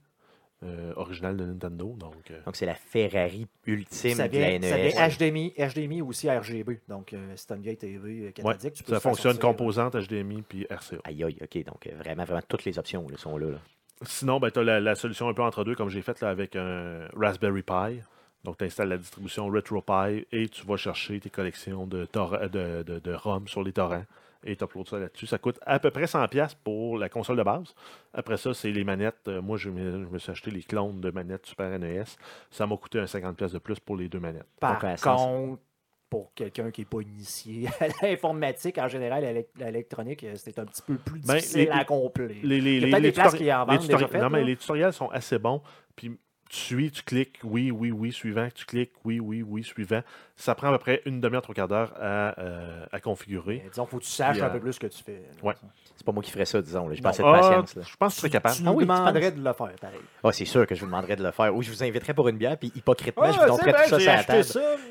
euh, original de Nintendo. Donc, euh, Donc c'est la Ferrari ultime Ça de la vient, ça NES. vient HDMI, HDMI aussi RGB. Donc, euh, c'est une vieille TV euh, ouais, cathodique. tu peux ça fonctionne sortir, composante HDMI puis RCA. Aïe, aïe, OK. Donc euh, vraiment, vraiment, toutes les options là, sont là. là. Sinon, ben, tu as la, la solution un peu entre deux, comme j'ai fait là, avec un Raspberry Pi. Donc, tu installes la distribution RetroPie et tu vas chercher tes collections de, tor- de, de, de ROM sur les torrents et tu uploads ça là-dessus. Ça coûte à peu près 100$ pour la console de base. Après ça, c'est les manettes. Euh, Moi, je me, je me suis acheté les clones de manettes Super NES. Ça m'a coûté un 50$ de plus pour les deux manettes. Par Donc, contre, pour quelqu'un qui n'est pas initié à l'informatique, en général, l'électronique, euh, c'est un petit peu plus Ben, difficile les- à accomplir. Les, les, Il y a les- les qui en vendent déjà non, mais les tutoriels sont assez bons. Puis tu suis, tu cliques, oui, oui, oui, suivant, tu cliques, oui, oui, oui, suivant. Ça prend à peu près une demi-heure, trois quarts d'heure à, euh, à configurer. Mais disons, faut que tu saches Puis, euh, un peu plus ce que tu fais. ouais. C'est pas moi qui ferais ça, disons. là. Pas assez de Ah, patience. là. je pense que tu serais capable. Tu Ah oui, demanderais de le faire, pareil. Ah, c'est sûr que je vous demanderais de le faire. Ou je vous inviterais pour une bière, puis hypocritement, Ah, je vous donnerais tout ça sur la table.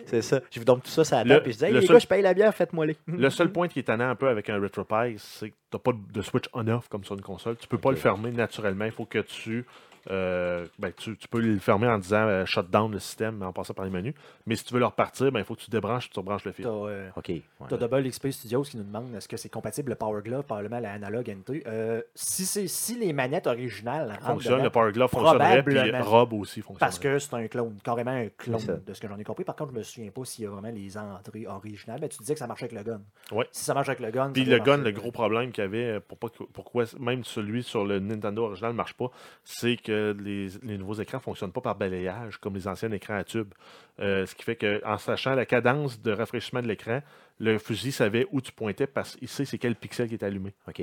C'est ça. Je vous donne tout ça sur la Le- table, puis je dis, hey, le les seul- gars, je paye la bière, faites-moi les. Le seul point qui est tannant un peu avec un RetroPie, c'est que tu n'as pas de switch on-off comme sur une console. Tu peux pas le fermer naturellement. Il faut que tu, euh, ben, tu. tu peux le fermer en disant euh, shutdown le système en passant par les menus. Mais si tu veux le repartir, ben, il faut que tu débranches tu rebranches le fil. T'as euh, OK. ouais. t'as Double XP Studios qui nous demande est-ce que c'est compatible le Power Glove, probablement la Analog NT. Euh, si, c'est- si les manettes originales rentrent Fonctionne, dedans, le Power Glove fonctionnerait, puis. Rob aussi fonctionnerait. Parce que c'est un clone, carrément un clone de ce que j'en ai compris. Par contre, je me souviens pas s'il y a vraiment les entrées originales. Mais tu disais que ça marchait avec le gun. Ouais. Si ça marche avec le gun. Puis le gun, le gros problème qu'il y avait, euh, pour pas pourquoi même celui sur le Nintendo original ne marche pas, c'est que les, les nouveaux écrans ne fonctionnent pas par balayage comme les anciens écrans à tube. Euh, ce qui fait qu'en sachant la cadence de rafraîchissement de l'écran, le fusil savait où tu pointais parce qu'il sait c'est quel pixel qui est allumé. OK.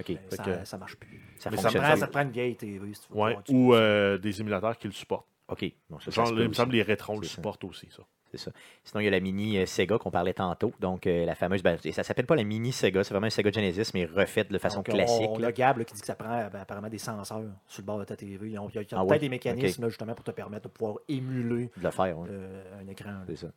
OK. Fait ça, que- ça marche plus. Ça Mais Ça, prend, ça prend une vieille TV. Si Ouais, ou euh, des émulateurs qui le supportent. OK. Genre, il me semble que les rétrons le supportent aussi, ça. C'est ça. Sinon, il y a la mini euh, Sega qu'on parlait tantôt. Donc, euh, la fameuse. Ben, ça s'appelle pas la mini Sega, c'est vraiment un Sega Genesis, mais refaite de façon Donc, on- classique. On, là. a Gab là, qui dit que ça prend ben, apparemment des senseurs sur le bord de ta TV. Ils ont- Il y a, il y a Ah peut-être oui? des mécanismes là, justement pour te permettre de pouvoir émuler de le faire. ouais. euh, un écran. C'est ça.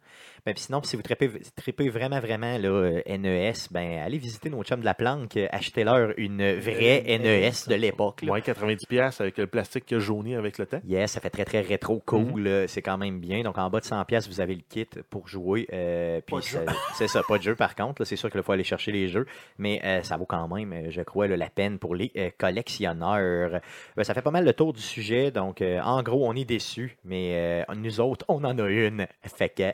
Ben, puis sinon, si vous tripez, tripez vraiment, vraiment là, euh, NES, ben, allez visiter nos chums de la planque, euh, achetez-leur une vraie Euh, NES de l'époque. Moins 90$ avec le plastique jauni avec le temps. Yes, ça fait très très rétro cool, Mhm. c'est quand même bien. Donc en bas de 100 pièces, vous avez le kit pour jouer. euh, puis c'est ça, pas de jeu par contre. C'est sûr qu'il faut aller chercher les jeux, mais euh, ça vaut quand même, euh, je crois, là, la peine pour les euh, collectionneurs. Ben, ça fait pas mal le tour du sujet. Donc euh, en gros, on est déçus, mais euh, nous autres, on en a une. Fait que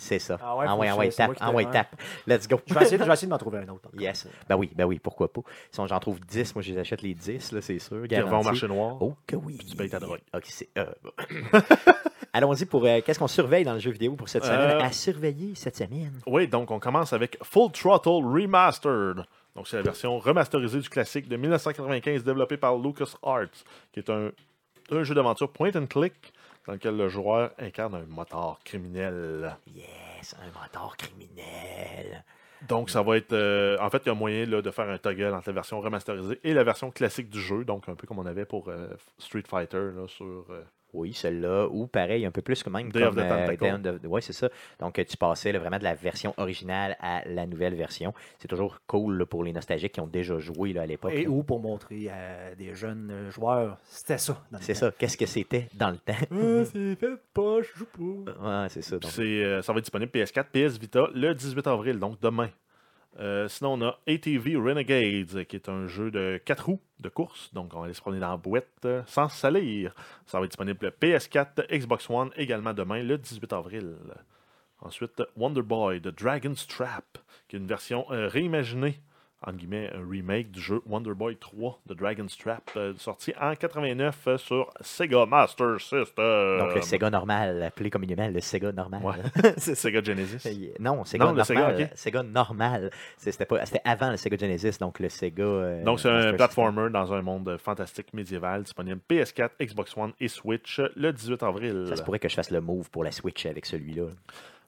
c'est ça. Ah ouais, c'est moi tape, ouais. tape. Let's go. Je vais essayer, de- je vais essayer de m'en trouver un autre. Yes. Ben oui, ben oui, pourquoi pas. Si on- j'en trouve 10, moi je les achète les 10, là, c'est sûr. Qui revend au marché noir. Oh que oui. tu payes ta drogue. Ok, c'est. euh, bon. Allons-y pour euh, qu'est-ce qu'on surveille dans le jeu vidéo pour cette semaine? Euh, à surveiller cette semaine. Oui, donc on commence avec Full Throttle Remastered. Donc c'est la version remasterisée du classique de 1995 développé par LucasArts, qui est un, un jeu d'aventure point and click dans lequel le joueur incarne un motard criminel. Yes, un mentor criminel. Donc ça va être... euh, en fait, il y a moyen là, de faire un toggle entre la version remasterisée et la version classique du jeu, donc un peu comme on avait pour euh, Street Fighter là, sur... euh, Oui, celle-là. Ou pareil, un peu plus que même Day of comme. the- ouais, c'est ça. Donc, euh, tu passais là, vraiment de la version originale à la nouvelle version. C'est toujours cool là, pour les nostalgiques qui ont déjà joué là, à l'époque. Et là. ou pour montrer à des jeunes euh, joueurs, c'était ça. C'est ça. Qu'est-ce que c'était dans le temps? Ah, c'est fait pas, je joue pas. ouais, c'est ça. donc. Euh, ça va être disponible PS4, PS Vita le 18 avril, donc demain. Euh, sinon, on a ATV Renegades, qui est un jeu de 4 roues de course. Donc, on va aller se promener dans la boîte euh, sans salir. Ça va être disponible PS4, Xbox One également demain, le 18 avril. Ensuite, Wonder Boy, The Dragon's Trap, qui est une version euh, réimaginée, en guillemets, un remake du jeu Wonder Boy 3, The Dragon's Trap, euh, sorti en 89 euh, sur Sega Master System. Donc, le Sega normal, appelé communément le Sega normal. Ouais. c'est Sega Genesis. Euh, Non, Sega Non, le normal. Sega, normal. C'est- C'était avant le Sega Genesis, donc le Sega. euh, Donc, c'est un platformer dans un monde fantastique médiéval disponible PS4, Xbox One et Switch le 18 avril. Ça se pourrait que je fasse le move pour la Switch avec celui-là.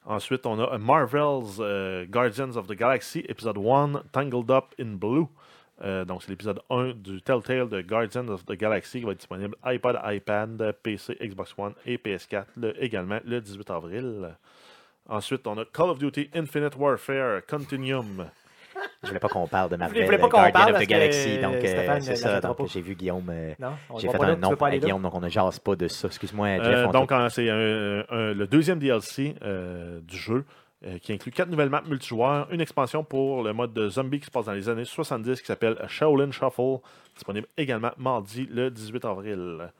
Ensuite, on a Marvel's euh, Guardians of the Galaxy, épisode 1, Tangled Up in Blue. Euh, donc, c'est l'épisode 1 du Telltale de Guardians of the Galaxy qui va être disponible iPad, iPad, PC, Xbox One et PS4 le- également le 18 avril. Ensuite, on a Call of Duty Infinite Warfare Continuum. Je voulais pas qu'on parle de Marvel voulais pas euh, qu'on Guardian parle of the Galaxy. Donc, euh, c'est ça. Donc, j'ai vu Guillaume. euh, Non, j'ai fait pas un nom à? Guillaume, donc on ne jase pas de ça. Excuse-moi, Jeff. Euh, on donc, en- c'est le deuxième DLC euh, du jeu euh, qui inclut quatre nouvelles maps multijoueurs, une expansion pour le mode de zombie qui se passe dans les années 70 qui s'appelle Shaolin Shuffle, disponible également mardi le 18 avril.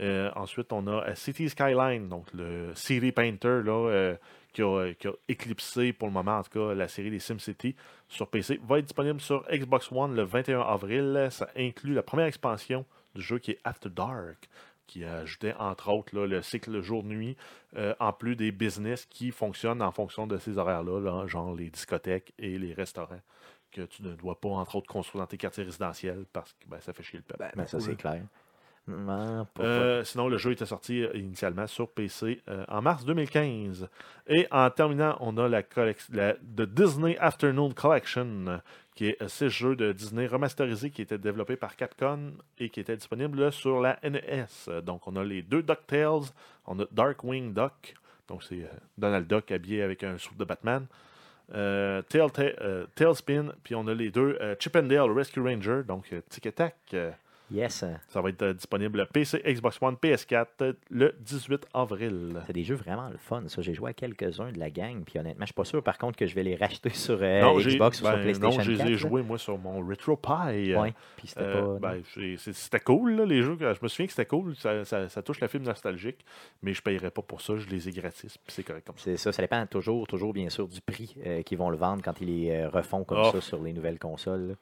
Euh, ensuite, on a City Skyline, donc le City Painter là, euh, qui, a, qui a éclipsé pour le moment, en tout cas, la série des SimCity sur PC, va être disponible sur Xbox One le 21 avril. Ça inclut la première expansion du jeu qui est After Dark. qui ajoutait entre autres là, le cycle jour-nuit, euh, en plus des business qui fonctionnent en fonction de ces horaires-là, là, genre les discothèques et les restaurants, que tu ne dois pas, entre autres, construire dans tes quartiers résidentiels parce que ben, ça fait chier le peuple. Ben, ça, c'est clair. Non, pas- Euh, sinon, le jeu était sorti euh, initialement sur PC euh, en mars 2015. Et en terminant, on a la, la The Disney Afternoon Collection, euh, qui est euh, six jeux de Disney remasterisés qui étaient développés par Capcom et qui étaient disponibles sur la NES. Euh, Donc, on a les deux DuckTales, on a Darkwing Duck, donc c'est euh, Donald Duck habillé avec un soupe de Batman. Euh, euh, Tailspin, puis on a les deux euh, Chip and Dale Rescue Ranger, donc euh, Tic Tac. Yes. ça va être euh, disponible PC, Xbox One, PS4 euh, le 18 avril. C'est des jeux vraiment le fun. Ça, j'ai joué à quelques-uns de la gang. Puis honnêtement, je suis pas sûr par contre que je vais les racheter sur euh, non, Xbox ou sur ben, PlayStation non, je les 4. ai joués moi sur mon RetroPie. Ouais. Puis c'était Euh, pas. ben, c'était cool, là, les jeux. Je me souviens que c'était cool. Ça, ça- ça touche la fibre nostalgique, mais je ne payerais pas pour ça. Je les ai gratis. Puis c'est correct comme ça. C'est ça, ça dépend toujours, toujours bien sûr du prix qu'ils vont le vendre quand ils les refont comme Oh. ça sur les nouvelles consoles. là.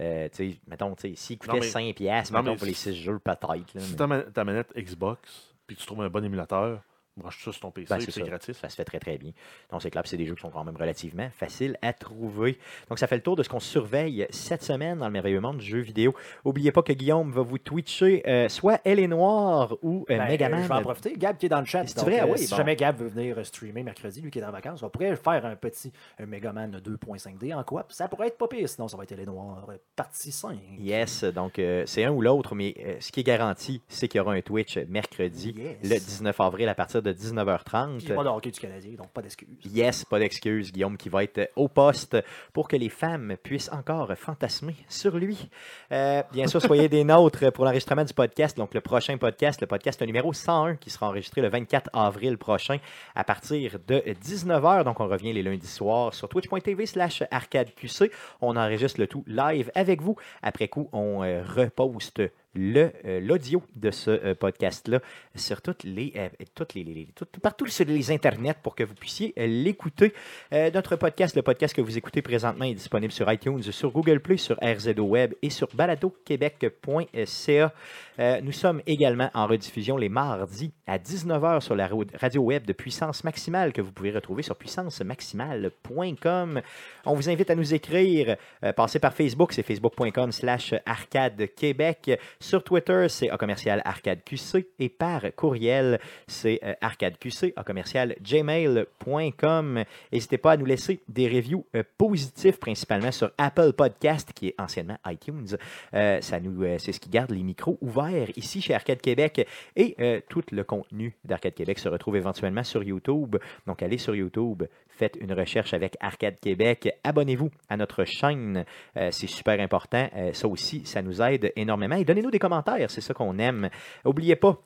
Euh, tu sais, mettons, Non, coûtaient mais- 5 piastres, mettons, mais pour les c'est- 6 jeux, peut-être. Si mais- ta, ma- ta manette Xbox, puis tu trouves un bon émulateur, branche ça sur ton PC, Ben, c'est c'est ça. se fait très très bien. Donc c'est clair, puis c'est des jeux qui sont quand même relativement faciles à trouver. Donc ça fait le tour de ce qu'on surveille cette semaine dans le merveilleux monde du jeu vidéo. N'oubliez pas que Guillaume va vous twitcher euh, soit Elle est Noire ou euh, Ben, Megaman. Je vais en profiter. Gab qui est dans le chat. C'est vrai? Euh, oui, si bon. jamais Gab veut venir streamer mercredi, lui qui est en vacances, on pourrait faire un petit un Megaman 2.5D en quoi Ça pourrait être pas pire, sinon ça va être les noirs. euh, Partie 5. Yes, donc euh, c'est un ou l'autre, mais euh, ce qui est garanti, c'est qu'il y aura un Twitch mercredi, Yes. le 19 avril à partir de 19h30. Puis pas de hockey du Canadien, donc pas d'excuses. Yes, pas d'excuse, Guillaume qui va être au poste pour que les femmes puissent encore fantasmer sur lui. Euh, bien sûr, soyez des nôtres pour l'enregistrement du podcast, donc le prochain podcast, le podcast numéro 101 qui sera enregistré le 24 avril prochain à partir de 19h. Donc on revient les lundis soirs sur twitch.tv slash arcadeqc. On enregistre le tout live avec vous. Après coup, on euh, reposte l'audio de ce euh, podcast-là sur toutes les, euh, toutes les, les- les- tout- partout sur les internets pour que vous puissiez euh, l'écouter. Euh, notre podcast, le podcast que vous écoutez présentement, est disponible sur iTunes, sur Google Play, sur RZO Web et sur baladoquebec.ca. Euh, nous sommes également en rediffusion les mardis à 19h sur la radio web de Puissance Maximale que vous pouvez retrouver sur puissancemaximale.com. On vous invite à nous écrire. Euh, passez par Facebook, c'est facebook.com slash arcade Québec. Sur Twitter, c'est A commercial arcade QC. Et par courriel, c'est euh, arcadeqc commercial gmail.com. N'hésitez pas à nous laisser des reviews euh, positifs, principalement sur Apple Podcast, qui est anciennement iTunes. Euh, ça nous, c'est ce qui garde les micros ouverts ici chez Arcade Québec. Et tout le contenu d'Arcade Québec se retrouve éventuellement sur YouTube. Donc, allez sur YouTube, faites une recherche avec Arcade Québec. Abonnez-vous à notre chaîne. Euh, c'est super important. Euh, ça aussi, ça nous aide énormément. Et donnez-nous des commentaires. C'est ça qu'on aime. N'oubliez pas,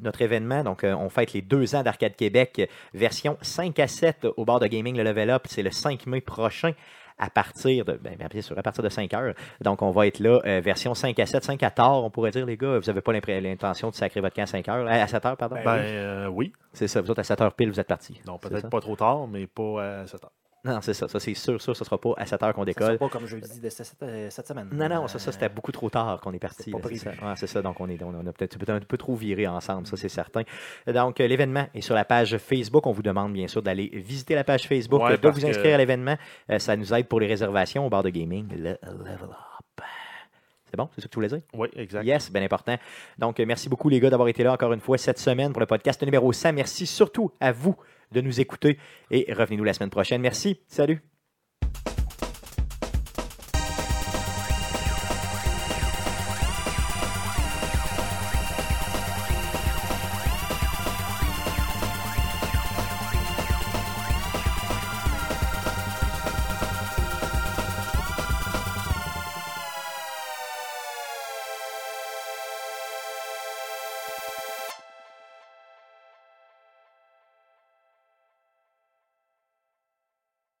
notre événement. Donc, euh, on fête les deux ans d'Arcade Québec, version 5 à 7 au bar de gaming, le Level Up. C'est le 5 mai prochain à partir de, ben, bien sûr, à partir de 5 heures. Donc, on va être là, euh, version 5 à 7, 5 à tard, on pourrait dire, les gars. Vous n'avez pas l'intention de sacrer votre camp à 5 heures, euh, à 7 heures, pardon? Ben oui. euh, oui. C'est ça, vous autres, à 7 heures pile, vous êtes partis. Non, peut-être pas trop tard, mais pas à 7 heures. Non, c'est ça. Ça, c'est sûr, sûr, ce sera pas à 7 heures qu'on Ça décolle. sera pas comme jeudi de cette, cette- cette semaine. Non, non, ça, ça Euh, c'était beaucoup trop tard qu'on est parti. c'est ça. Ouais, ça. Donc, on, est, on a peut-être peut-être un peu trop viré ensemble, ça, c'est certain. Donc, euh, l'événement est sur la page Facebook. On vous demande, bien sûr, d'aller visiter la page Facebook, Ouais, de vous que- inscrire à l'événement. Euh, ça nous aide pour les réservations au bar de gaming, le Level Up. C'est bon? C'est ça que tu voulais dire? Oui, exact. Yes, bien important. Donc, euh, merci beaucoup, les gars, d'avoir été là encore une fois cette semaine pour le podcast numéro 100. Merci surtout à vous de nous écouter et revenez-nous la semaine prochaine. Merci. Salut.